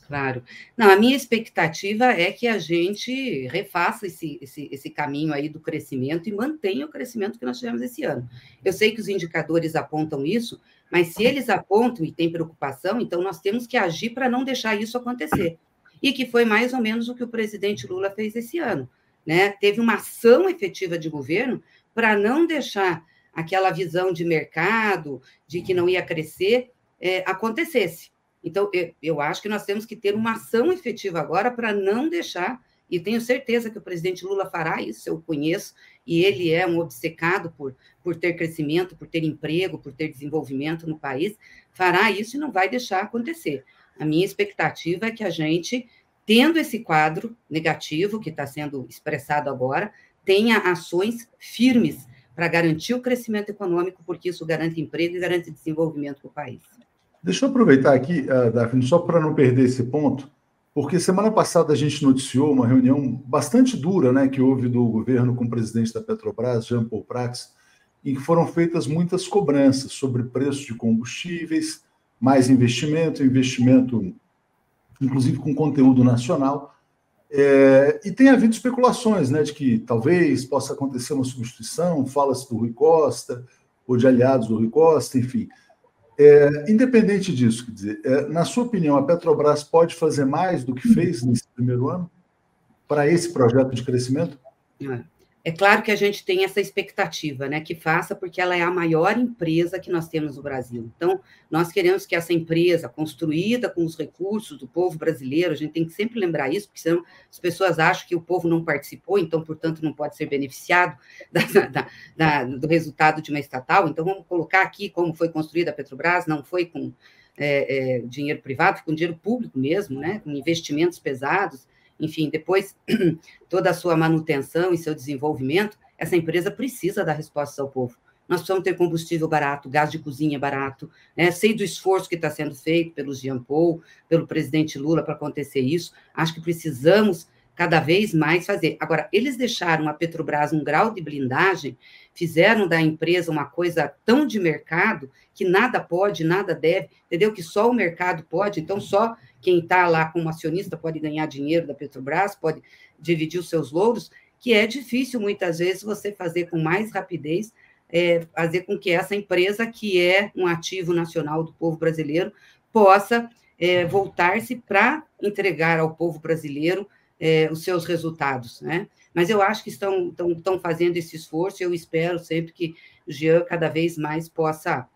Claro. Não, a minha expectativa é que a gente refaça esse, esse, esse caminho aí do crescimento e mantenha o crescimento que nós tivemos esse ano. Eu sei que os indicadores apontam isso, mas se eles apontam e têm preocupação, então nós temos que agir para não deixar isso acontecer. E que foi mais ou menos o que o presidente Lula fez esse ano. Né? Teve uma ação efetiva de governo para não deixar aquela visão de mercado, de que não ia crescer, é, acontecesse. Então, eu acho que nós temos que ter uma ação efetiva agora para não deixar, e tenho certeza que o presidente Lula fará isso, eu conheço, e ele é um obcecado por, por ter crescimento, por ter emprego, por ter desenvolvimento no país, fará isso e não vai deixar acontecer. A minha expectativa é que a gente, tendo esse quadro negativo que está sendo expressado agora, tenha ações firmes para garantir o crescimento econômico, porque isso garante emprego e garante desenvolvimento para o país. Deixa eu aproveitar aqui, uh, Daphne, só para não perder esse ponto, porque semana passada a gente noticiou uma reunião bastante dura né, que houve do governo com o presidente da Petrobras, Jean Paul Prats, em que foram feitas muitas cobranças sobre preço de combustíveis, mais investimento, investimento inclusive com conteúdo nacional. É, e tem havido especulações né, de que talvez possa acontecer uma substituição, fala-se do Rui Costa, ou de aliados do Rui Costa, enfim. É, independente disso, dizer, é, na sua opinião, a Petrobras pode fazer mais do que fez nesse primeiro ano para esse projeto de crescimento? É. É claro que a gente tem essa expectativa, né, que faça, porque ela é a maior empresa que nós temos no Brasil. Então, nós queremos que essa empresa, construída com os recursos do povo brasileiro, a gente tem que sempre lembrar isso, porque senão as pessoas acham que o povo não participou, então, portanto, não pode ser beneficiado da, da, da, do resultado de uma estatal. Então, vamos colocar aqui como foi construída a Petrobras, não foi com é, é, dinheiro privado, foi com dinheiro público mesmo, né, com investimentos pesados enfim, depois toda a sua manutenção e seu desenvolvimento, essa empresa precisa dar respostas ao povo. Nós precisamos ter combustível barato, gás de cozinha barato, né? sei do esforço que está sendo feito pelo Jean Paul, pelo presidente Lula para acontecer isso. Acho que precisamos cada vez mais fazer. Agora, eles deixaram a Petrobras um grau de blindagem, fizeram da empresa uma coisa tão de mercado que nada pode, nada deve, entendeu? Que só o mercado pode, então só quem está lá como acionista pode ganhar dinheiro da Petrobras, pode dividir os seus louros, que é difícil muitas vezes você fazer com mais rapidez, é, fazer com que essa empresa, que é um ativo nacional do povo brasileiro, possa é, voltar-se para entregar ao povo brasileiro é, os seus resultados, né? Mas eu acho que estão, estão, estão fazendo esse esforço, e eu espero sempre que o Jean cada vez mais possa,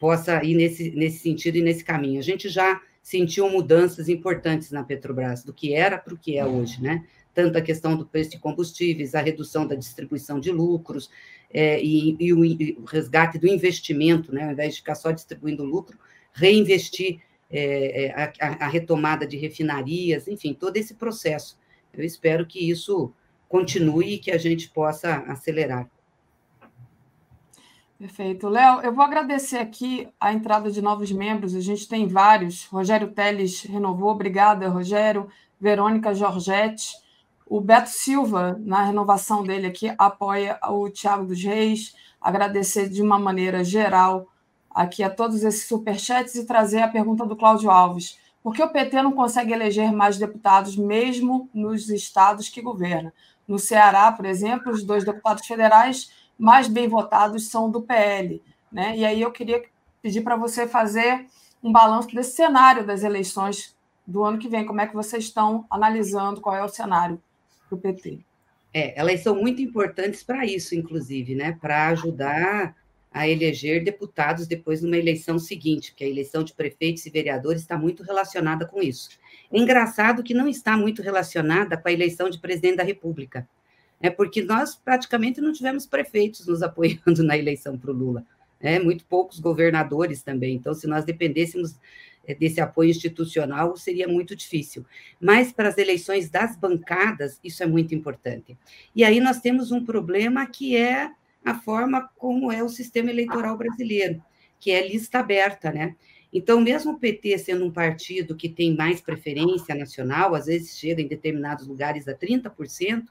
possa ir nesse, nesse sentido e nesse caminho. A gente já sentiu mudanças importantes na Petrobras, do que era para o que é hoje, né? Tanto a questão do preço de combustíveis, a redução da distribuição de lucros é, e, e, o, e, o, resgate do investimento, né? Ao invés de ficar só distribuindo lucro, reinvestir é, é, a, a, retomada de refinarias, enfim, todo esse processo. Eu espero que isso continue e que a gente possa acelerar. Perfeito. Léo, eu vou agradecer aqui a entrada de novos membros, a gente tem vários. Rogério Teles renovou, obrigada, Rogério. Verônica Giorgetti. O Beto Silva, na renovação dele aqui, apoia o Tiago dos Reis. Agradecer de uma maneira geral aqui a todos esses superchats e trazer a pergunta do Cláudio Alves. Por que o PT não consegue eleger mais deputados, mesmo nos estados que governa? No Ceará, por exemplo, os dois deputados federais mais bem votados são do PL. Né? E aí eu queria pedir para você fazer um balanço desse cenário das eleições do ano que vem. Como é que vocês estão analisando qual é o cenário do PT? É, elas são muito importantes para isso, inclusive, né? Para ajudar a eleger deputados depois numa eleição seguinte, porque a eleição de prefeitos e vereadores está muito relacionada com isso. Engraçado que não está muito relacionada com a eleição de presidente da República, é porque nós praticamente não tivemos prefeitos nos apoiando na eleição para o Lula, né? muito poucos governadores também. Então, se nós dependêssemos é, desse apoio institucional, seria muito difícil. Mas para as eleições das bancadas, isso é muito importante. E aí nós temos um problema que é a forma como é o sistema eleitoral brasileiro, que é lista aberta, né? Então, mesmo o PT sendo um partido que tem mais preferência nacional, às vezes chega em determinados lugares a 30%,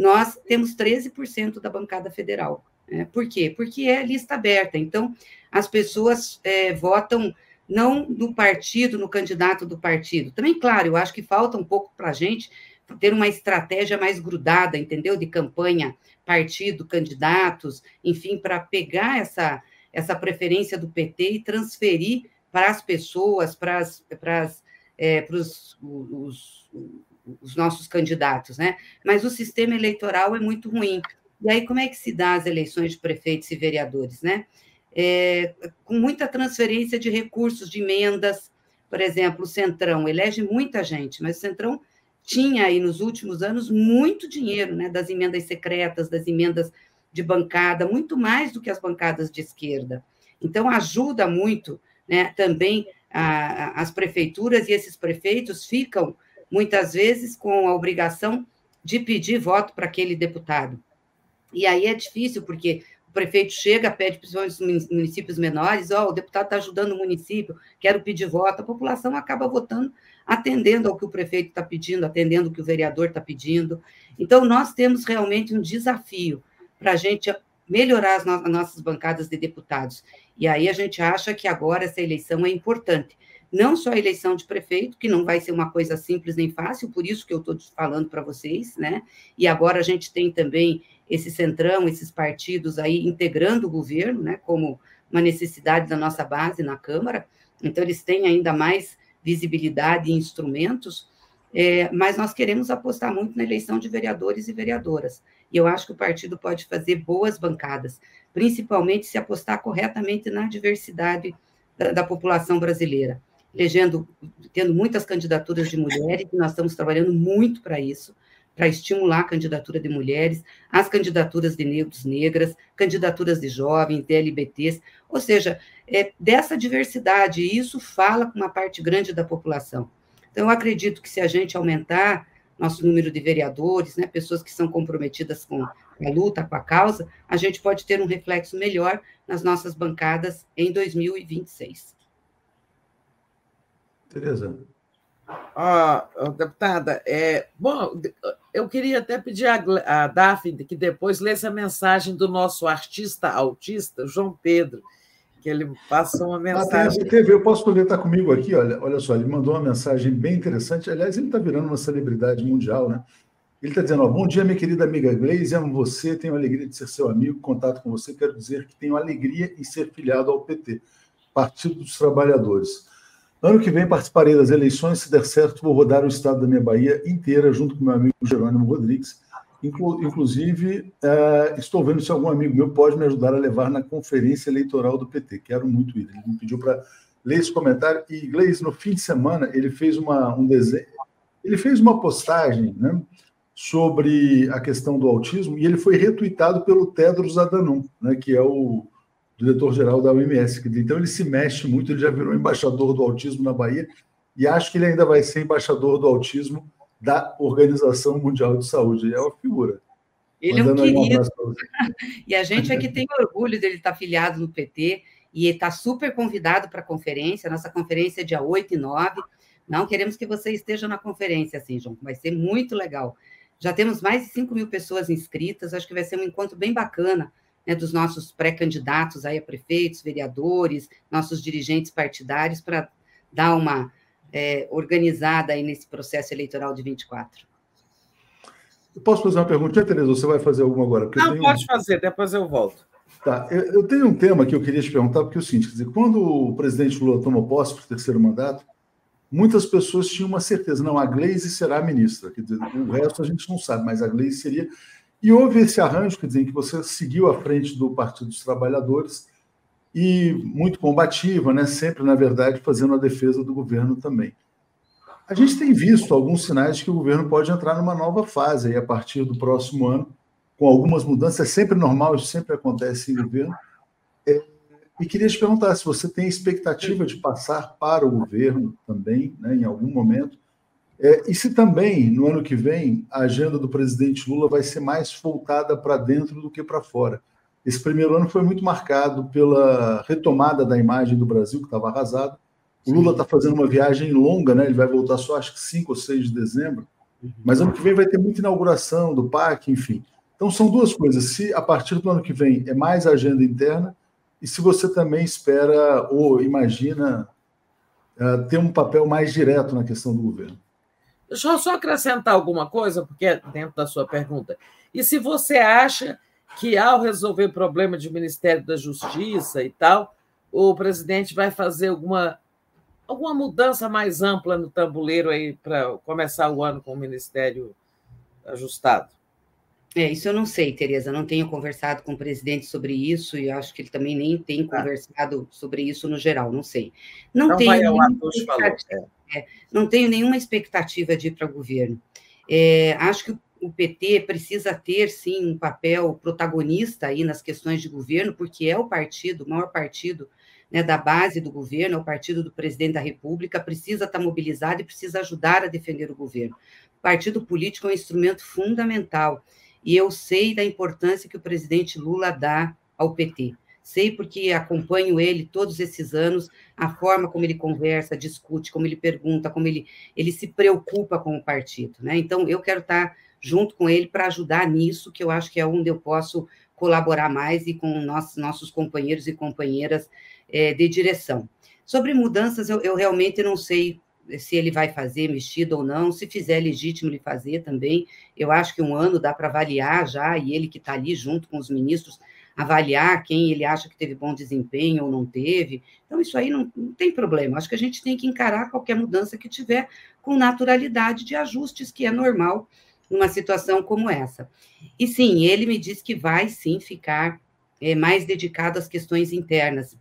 nós temos 13% da bancada federal. Né? Por quê? Porque é lista aberta. Então, as pessoas é, votam não no partido, no candidato do partido. Também, claro, eu acho que falta um pouco para a gente ter uma estratégia mais grudada, entendeu? De campanha partido, candidatos, enfim, para pegar essa, essa preferência do PT e transferir para as pessoas, para, as, para, é, os, os, os nossos candidatos, né? Mas o sistema eleitoral é muito ruim. E aí, como é que se dá as eleições de prefeitos e vereadores, né? É, com muita transferência de recursos, de emendas, por exemplo, o Centrão elege muita gente, mas o Centrão tinha aí nos últimos anos muito dinheiro, né, das emendas secretas, das emendas de bancada, muito mais do que as bancadas de esquerda. Então, ajuda muito né, também a, as prefeituras, e esses prefeitos ficam, muitas vezes, com a obrigação de pedir voto para aquele deputado. E aí é difícil, porque o prefeito chega, pede, principalmente nos municípios menores, ó, oh, o deputado está ajudando o município, quero pedir voto, a população acaba votando atendendo ao que o prefeito está pedindo, atendendo o que o vereador está pedindo. Então, nós temos realmente um desafio para a gente melhorar as, no as nossas bancadas de deputados. E aí a gente acha que agora essa eleição é importante. Não só a eleição de prefeito, que não vai ser uma coisa simples nem fácil, por isso que eu estou falando para vocês, né? E agora a gente tem também esse centrão, esses partidos aí integrando o governo, né? Como uma necessidade da nossa base na Câmara. Então, eles têm ainda mais visibilidade e instrumentos, é, mas nós queremos apostar muito na eleição de vereadores e vereadoras. E eu acho que o partido pode fazer boas bancadas, principalmente se apostar corretamente na diversidade da, da população brasileira. Elegendo, tendo muitas candidaturas de mulheres, nós estamos trabalhando muito para isso, para estimular a candidatura de mulheres, as candidaturas de negros, negras, candidaturas de jovens, de LBTs, ou seja, é, dessa diversidade, e isso fala com uma parte grande da população. Então, eu acredito que se a gente aumentar nosso número de vereadores, né, pessoas que são comprometidas com a luta, com a causa, a gente pode ter um reflexo melhor nas nossas bancadas em 2026. Tereza. Oh, deputada, é, bom, eu queria até pedir a, a Daphne que depois lesse a mensagem do nosso artista autista, João Pedro, que ele passou uma mensagem. Ah, teve, eu posso poder estar comigo aqui, olha, olha só, ele mandou uma mensagem bem interessante. Aliás, ele está virando uma celebridade mundial, né? Ele está dizendo: ó, Bom dia, minha querida amiga Gleise, amo você, tenho alegria de ser seu amigo, contato com você. Quero dizer que tenho alegria em ser filiado ao PT, Partido dos Trabalhadores. Ano que vem participarei das eleições, se der certo, vou rodar o estado da minha Bahia inteira, junto com meu amigo Jerônimo Rodrigues. Inclu inclusive, uh, estou vendo se algum amigo meu pode me ajudar a levar na conferência eleitoral do PT. Quero muito ir. Ele me pediu para ler esse comentário. E, Gleis, no fim de semana, ele fez uma, um desenho, ele fez uma postagem né, sobre a questão do autismo e ele foi retuitado pelo Tedros Adhanom, né, que é o diretor-geral da OMS. Então ele se mexe muito, ele já virou embaixador do autismo na Bahia e acho que ele ainda vai ser embaixador do autismo da Organização Mundial de Saúde. É uma figura. Ele Mandando é um querido. E a gente aqui tem orgulho dele estar afiliado no PT e está super convidado para a conferência. Nossa conferência é dia 8 e 9. Não queremos que você esteja na conferência, assim, João. Vai ser muito legal. Já temos mais de 5 mil pessoas inscritas. Acho que vai ser um encontro bem bacana né, dos nossos pré-candidatos aí a prefeitos, vereadores, nossos dirigentes partidários, para dar uma é, organizada aí nesse processo eleitoral de 24. Eu posso fazer uma pergunta, Tereza? Você vai fazer alguma agora? Porque Não, pode um... fazer, depois eu volto. Tá, eu, eu, tenho um tema que eu queria te perguntar, porque é o seguinte, quer dizer, quando o presidente Lula tomou posse para o terceiro mandato, muitas pessoas tinham uma certeza, não, a Gleisi será ministra, quer dizer, o resto a gente não sabe, mas a Gleisi seria e houve esse arranjo, quer dizer, que você seguiu à frente do Partido dos Trabalhadores e muito combativa, né? sempre, na verdade, fazendo a defesa do governo também. A gente tem visto alguns sinais de que o governo pode entrar numa nova fase aí, a partir do próximo ano, com algumas mudanças. É sempre normal, isso sempre acontece em governo. É, e queria te perguntar se você tem expectativa de passar para o governo também, né, em algum momento, é, e se também, no ano que vem, a agenda do presidente Lula vai ser mais voltada para dentro do que para fora. Esse primeiro ano foi muito marcado pela retomada da imagem do Brasil, que estava arrasado. O Lula está fazendo uma viagem longa, né? ele vai voltar só acho que 5 ou 6 de dezembro, uhum. mas ano que vem vai ter muita inauguração do parque, enfim. Então são duas coisas. Se a partir do ano que vem é mais agenda interna, e se você também espera ou imagina uh, ter um papel mais direto na questão do governo. Deixa eu só acrescentar alguma coisa, porque é dentro da sua pergunta. E se você acha que, ao resolver o problema de Ministério da Justiça e tal, o presidente vai fazer alguma, alguma mudança mais ampla no tabuleiro aí para começar o ano com o Ministério ajustado? É, isso eu não sei, Tereza. Não tenho conversado com o presidente sobre isso e acho que ele também nem tem tá. conversado sobre isso no geral, não sei. Não então, tenho expectativa, é, não tenho nenhuma expectativa de ir para o governo. É, acho que o PT precisa ter, sim, um papel protagonista aí nas questões de governo, porque é o partido, o maior partido né, da base do governo, é o partido do presidente da República, precisa estar mobilizado e precisa ajudar a defender o governo. O partido político é um instrumento fundamental e eu sei da importância que o presidente Lula dá ao PT. Sei porque acompanho ele todos esses anos, a forma como ele conversa, discute, como ele pergunta, como ele, ele se preocupa com o partido. Né? Então, eu quero estar junto com ele para ajudar nisso, que eu acho que é onde eu posso colaborar mais e com nossos, nossos companheiros e companheiras é, de direção. Sobre mudanças, eu, eu realmente não sei se ele vai fazer mexido ou não, se fizer legítimo ele fazer também. Eu acho que um ano dá para avaliar já, e ele que está ali junto com os ministros, avaliar quem ele acha que teve bom desempenho ou não teve. Então, isso aí não, não tem problema. Acho que a gente tem que encarar qualquer mudança que tiver com naturalidade de ajustes, que é normal numa situação como essa. E sim, ele me disse que vai sim ficar é, mais dedicado às questões internas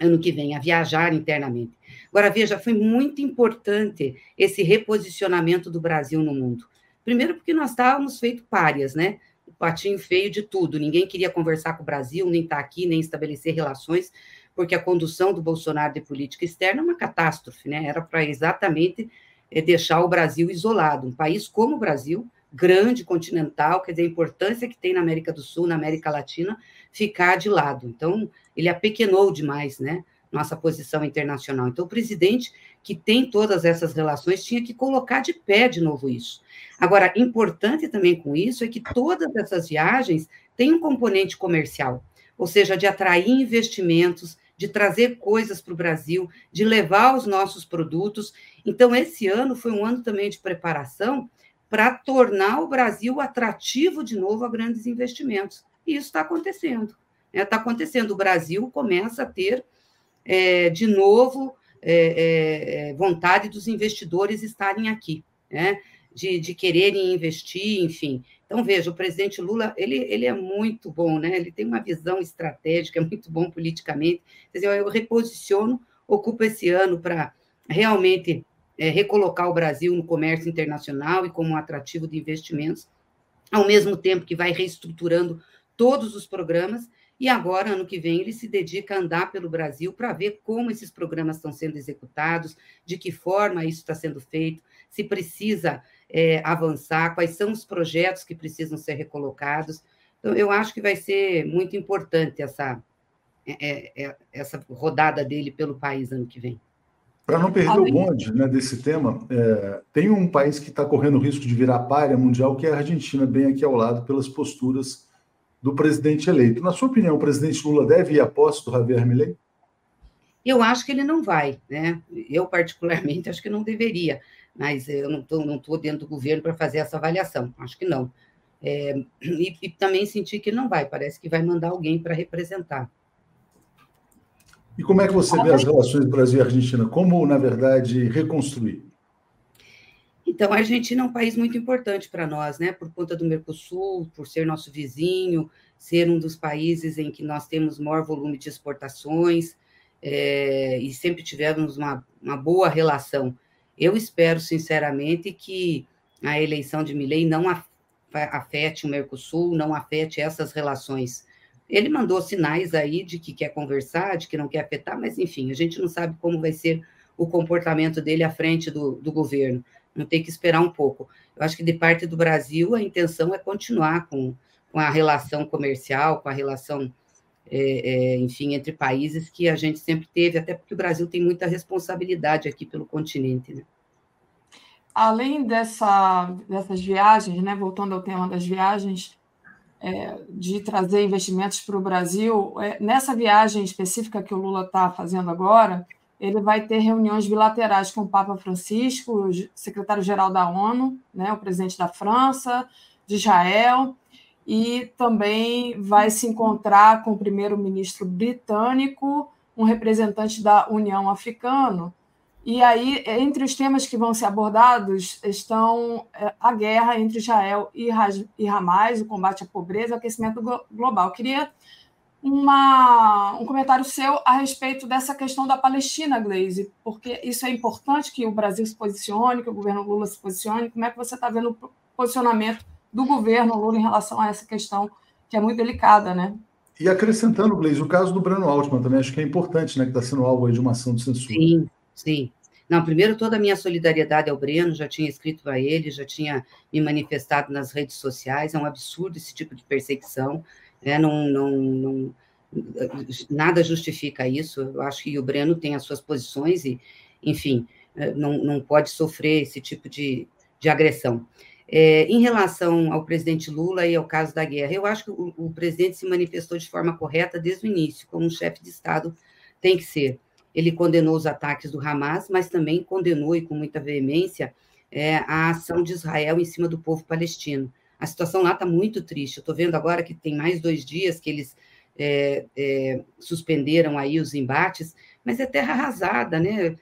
ano que vem, a viajar internamente. Agora, veja, foi muito importante esse reposicionamento do Brasil no mundo. Primeiro, porque nós estávamos feito párias, né? O patinho feio de tudo. Ninguém queria conversar com o Brasil, nem estar tá aqui, nem estabelecer relações, porque a condução do Bolsonaro de política externa é uma catástrofe, né? Era para exatamente eh, deixar o Brasil isolado. Um país como o Brasil, grande, continental, quer dizer, a importância que tem na América do Sul, na América Latina, ficar de lado. Então, ele apequenou demais, né? Nossa posição internacional. Então, o presidente que tem todas essas relações, tinha que colocar de pé de novo isso. Agora, importante também com isso é que todas essas viagens têm um componente comercial, ou seja, de atrair investimentos, de trazer coisas para o Brasil, de levar os nossos produtos. Então, esse ano foi um ano também de preparação para tornar o Brasil atrativo de novo a grandes investimentos. E isso está acontecendo. Está né? Acontecendo. O Brasil começa a ter, é, de novo, é, é, é, vontade dos investidores estarem aqui, né? de, de quererem investir, enfim. Então, veja, o presidente Lula, ele, ele é muito bom, né? ele tem uma visão estratégica, é muito bom politicamente. Quer dizer, eu reposiciono, ocupo esse ano para realmente é, recolocar o Brasil no comércio internacional e como um atrativo de investimentos, ao mesmo tempo que vai reestruturando todos os programas. E agora, ano que vem, ele se dedica a andar pelo Brasil para ver como esses programas estão sendo executados, de que forma isso está sendo feito, se precisa é, avançar, quais são os projetos que precisam ser recolocados. Então, eu acho que vai ser muito importante essa, é, é, é essa rodada dele pelo país ano que vem. Para não perder o bonde né, desse tema, é, tem um país que está correndo o risco de virar párea mundial, que é a Argentina, bem aqui ao lado, pelas posturas do presidente eleito. Na sua opinião, o presidente Lula deve ir à posse do Javier Milei? Eu acho que ele não vai, né? Eu, particularmente, acho que não deveria, mas eu não estou não tô dentro do governo para fazer essa avaliação, acho que não. É, e, e também senti que não vai, parece que vai mandar alguém para representar. E como é que você vê as relações Brasil e Argentina? Como, na verdade, reconstruir? Então, a Argentina é um país muito importante para nós, né? Por conta do Mercosul, por ser nosso vizinho, ser um dos países em que nós temos maior volume de exportações é, e sempre tivemos uma, uma boa relação. Eu espero, sinceramente, que a eleição de Milei não afete o Mercosul, não afete essas relações ele mandou sinais aí de que quer conversar, de que não quer afetar, mas enfim, a gente não sabe como vai ser o comportamento dele à frente do, do governo. Não tem que esperar um pouco. Eu acho que de parte do Brasil a intenção é continuar com, com a relação comercial, com a relação, é, é, enfim, entre países que a gente sempre teve, até porque o Brasil tem muita responsabilidade aqui pelo continente. Né? Além dessa, dessas viagens, né, voltando ao tema das viagens, é, de trazer investimentos para o Brasil. É, nessa viagem específica que o Lula está fazendo agora, ele vai ter reuniões bilaterais com o Papa Francisco, o secretário-geral da ONU, né, o presidente da França, de Israel, e também vai se encontrar com o primeiro-ministro britânico, um representante da União Africana, e aí, entre os temas que vão ser abordados estão é, a guerra entre Israel e Hamas, o combate à pobreza o aquecimento global. Eu queria uma, um comentário seu a respeito dessa questão da Palestina, Glaze, porque isso é importante que o Brasil se posicione, que o governo Lula se posicione. Como é que você está vendo o posicionamento do governo Lula em relação a essa questão, que é muito delicada, né? E acrescentando, Glaze, o caso do Breno Altman também acho que é importante, né, que está sendo alvo de uma ação de censura. Sim, Sim. Não, primeiro, toda a minha solidariedade ao Breno, já tinha escrito a ele, já tinha me manifestado nas redes sociais, é um absurdo esse tipo de perseguição, né? não, não, não, nada justifica isso, eu acho que o Breno tem as suas posições e, enfim, não, não pode sofrer esse tipo de, de agressão. É, em relação ao presidente Lula e ao caso da guerra, eu acho que o, o presidente se manifestou de forma correta desde o início, como um chefe de Estado tem que ser. Ele condenou os ataques do Hamas, mas também condenou, e com muita veemência, é, a ação de Israel em cima do povo palestino. A situação lá está muito triste. Eu estou vendo agora que tem mais dois dias que eles é, é, suspenderam aí os embates, mas é terra arrasada, né?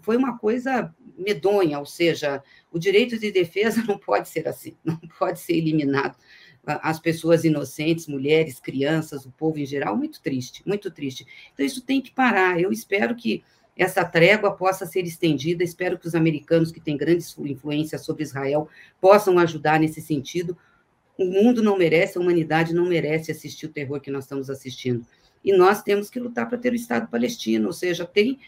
Foi uma coisa medonha, ou seja, o direito de defesa não pode ser assim, não pode ser eliminado as pessoas inocentes, mulheres, crianças, o povo em geral, muito triste, muito triste. Então, isso tem que parar. Eu espero que essa trégua possa ser estendida, espero que os americanos, que têm grandes influências sobre Israel, possam ajudar nesse sentido. O mundo não merece, a humanidade não merece assistir o terror que nós estamos assistindo. E nós temos que lutar para ter o Estado palestino, ou seja, tem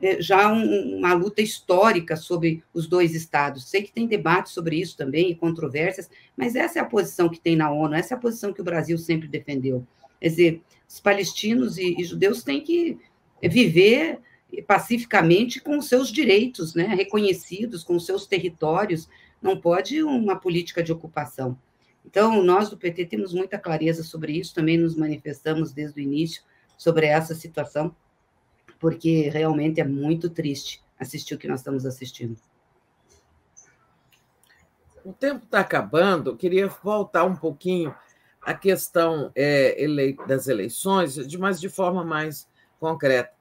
é, já um, uma luta histórica sobre os dois estados. Sei que tem debate sobre isso também e controvérsias, mas essa é a posição que tem na ONU, essa é a posição que o Brasil sempre defendeu. Quer dizer, os palestinos e, e judeus têm que viver pacificamente com os seus direitos, né, reconhecidos, com seus territórios. Não pode uma política de ocupação. Então, nós do PT temos muita clareza sobre isso, também nos manifestamos desde o início sobre essa situação, porque realmente é muito triste assistir o que nós estamos assistindo. O tempo está acabando, eu queria voltar um pouquinho à questão é, ele... das eleições, mas de forma mais concreta.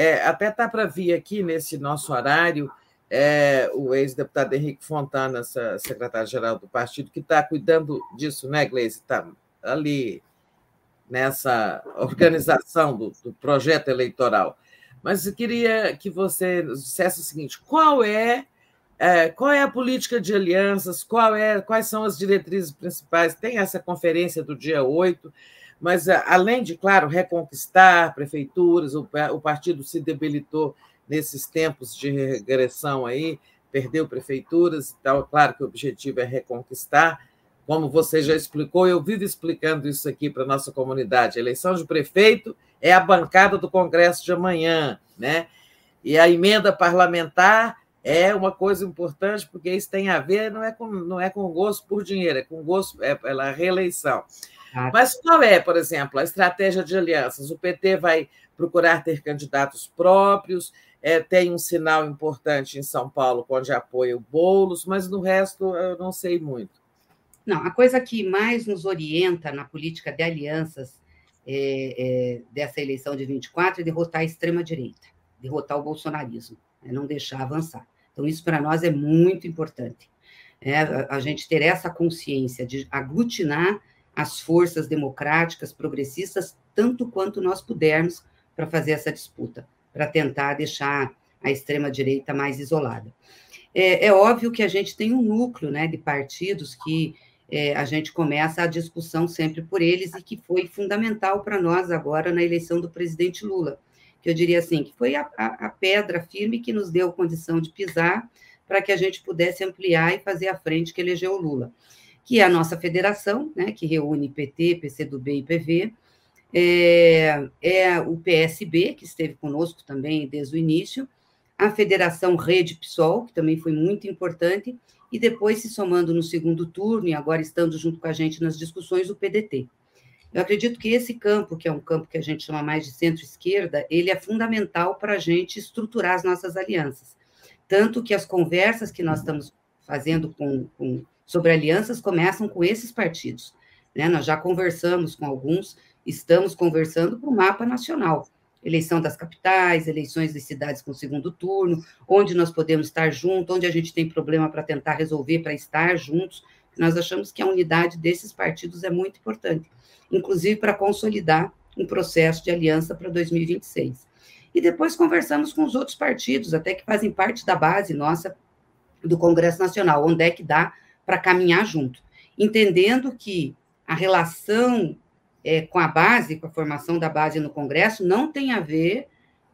É, até está para vir aqui nesse nosso horário é, o ex-deputado Henrique Fontana, secretário-geral do partido, que está cuidando disso, né, Gleisi? Está ali nessa organização do, do, projeto eleitoral. Mas eu queria que você dissesse o seguinte: qual é, é, qual é a política de alianças, é, quais são as diretrizes principais? Tem essa conferência do dia 8, mas além de, claro, reconquistar prefeituras, o, o partido se debilitou nesses tempos de regressão aí, perdeu prefeituras e tal. Claro que o objetivo é reconquistar. Como você já explicou, eu vivo explicando isso aqui para a nossa comunidade. A eleição de prefeito é a bancada do Congresso de amanhã, né? E a emenda parlamentar é uma coisa importante, porque isso tem a ver, não é com, não é com gosto por dinheiro, é com gosto é pela reeleição. Mas qual é, por exemplo, a estratégia de alianças? O PT vai procurar ter candidatos próprios, é, tem um sinal importante em São Paulo, onde apoia o Boulos, mas no resto eu não sei muito. Não, a coisa que mais nos orienta na política de alianças é, é, dessa eleição de 24 é derrotar a extrema-direita, derrotar o bolsonarismo, é não deixar avançar. Então, isso para nós é muito importante. É, a, a gente ter essa consciência de aglutinar as forças democráticas, progressistas, tanto quanto nós pudermos para fazer essa disputa para tentar deixar a extrema-direita mais isolada. É, é, óbvio que a gente tem um núcleo né, de partidos que é, a gente começa a discussão sempre por eles e que foi fundamental para nós agora na eleição do presidente Lula, que eu diria assim, que foi a, a, pedra firme que nos deu condição de pisar para que a gente pudesse ampliar e fazer a frente que elegeu o Lula, que é a nossa federação, né, que reúne PT, PCdoB e PV, é, é o PSB, que esteve conosco também desde o início, a Federação Rede PSOL, que também foi muito importante, e depois se somando no segundo turno, e agora estando junto com a gente nas discussões, o PDT. Eu acredito que esse campo, que é um campo que a gente chama mais de centro-esquerda, ele é fundamental para a gente estruturar as nossas alianças. Tanto que as conversas que nós estamos fazendo com, com sobre alianças começam com esses partidos. Né? Nós já conversamos com alguns, estamos conversando para o mapa nacional. Eleição das capitais, eleições de cidades com segundo turno, onde nós podemos estar juntos, onde a gente tem problema para tentar resolver, para estar juntos. Nós achamos que a unidade desses partidos é muito importante, inclusive para consolidar um processo de aliança para 2026. E depois conversamos com os outros partidos, até que fazem parte da base nossa do Congresso Nacional, onde é que dá para caminhar junto, entendendo que a relação é, com a base, com a formação da base no Congresso, não tem a ver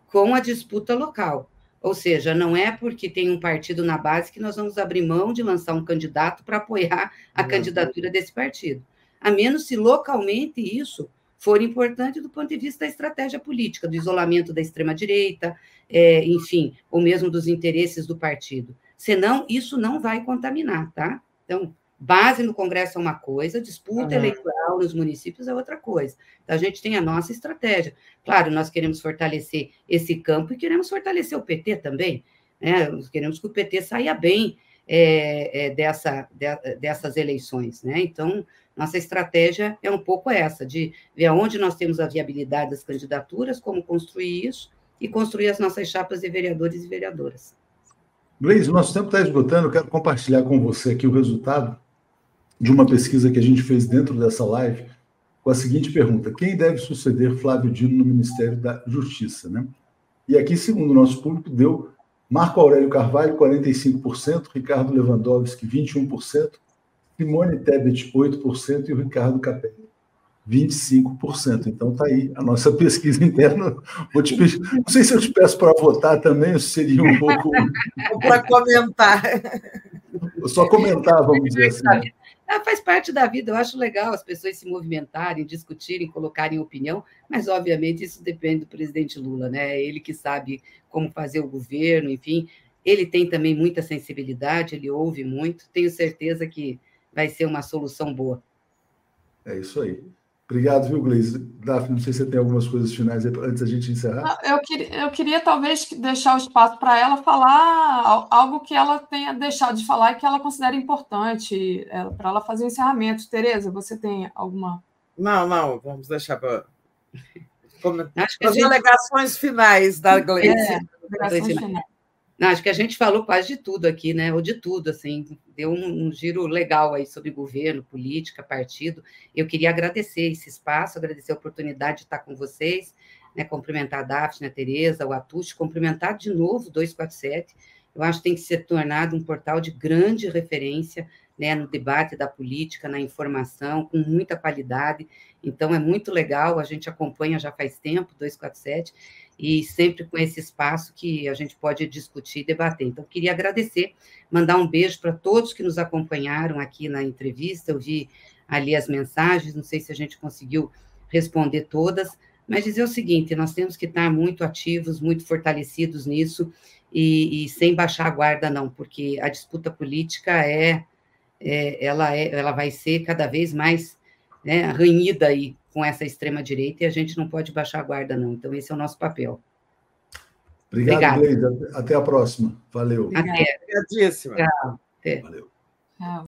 com a disputa local. Ou seja, não é porque tem um partido na base que nós vamos abrir mão de lançar um candidato para apoiar a uhum. candidatura desse partido. A menos se localmente isso for importante do ponto de vista da estratégia política, do isolamento da extrema-direita, é, enfim, ou mesmo dos interesses do partido. Senão, isso não vai contaminar, tá? Então, Base no Congresso é uma coisa, disputa uhum. eleitoral nos municípios é outra coisa. Então, a gente tem a nossa estratégia. Claro, nós queremos fortalecer esse campo e queremos fortalecer o PT também. Né? Nós queremos que o PT saia bem é, é, dessa, de, dessas eleições. Né? Então, nossa estratégia é um pouco essa, de ver onde nós temos a viabilidade das candidaturas, como construir isso e construir as nossas chapas de vereadores e vereadoras. Gleise, nosso tempo está esgotando, eu quero compartilhar com você aqui o resultado de uma pesquisa que a gente fez dentro dessa live com a seguinte pergunta: quem deve suceder Flávio Dino no Ministério da Justiça? Né? E aqui, segundo o nosso público, deu Marco Aurélio Carvalho, 45%, Ricardo Lewandowski, 21%, Simone Tebet, 8% e o Ricardo Capelli, 25%. Então está aí a nossa pesquisa interna. Vou te pedir, não sei se eu te peço para votar também, seria um pouco. para comentar. Só comentar, vamos dizer assim. Ah, faz parte da vida, eu acho legal as pessoas se movimentarem, discutirem, colocarem opinião, mas obviamente isso depende do presidente Lula, né? Ele que sabe como fazer o governo, enfim. Ele tem também muita sensibilidade, ele ouve muito, tenho certeza que vai ser uma solução boa. É isso aí. Obrigado, viu, Gleise? Daphne, não sei se você tem algumas coisas finais antes da gente encerrar. Eu queria, eu queria talvez deixar o espaço para ela falar algo que ela tenha deixado de falar e que ela considera importante é, para ela fazer o encerramento. Tereza, você tem alguma. Não, não, vamos deixar para. Acho que As gente... alegações finais da Gleise. É, alegações finais. Não, acho que a gente falou quase de tudo aqui, né? Ou de tudo, assim, deu um, um, giro legal aí sobre governo, política, partido. Eu queria agradecer esse espaço, agradecer a oportunidade de estar com vocês, né? Cumprimentar a Daphne, a Tereza, o Atush, cumprimentar de novo o 247. Eu acho que tem que ser tornado um portal de grande referência né, no debate da política, na informação, com muita qualidade. Então, é muito legal, a gente acompanha já faz tempo, 247, e sempre com esse espaço que a gente pode discutir e debater. Então, queria agradecer, mandar um beijo para todos que nos acompanharam aqui na entrevista. Eu vi ali as mensagens, não sei se a gente conseguiu responder todas, mas dizer o seguinte: nós temos que estar muito ativos, muito fortalecidos nisso e, e sem baixar a guarda, não, porque a disputa política é, é, ela, é ela vai ser cada vez mais né, ranhida aí com essa extrema-direita e a gente não pode baixar a guarda, não. Então, esse é o nosso papel. Obrigado, Obrigada. Até a próxima. Valeu. Até. Obrigadíssima. Tchau. Até. Valeu. Tchau.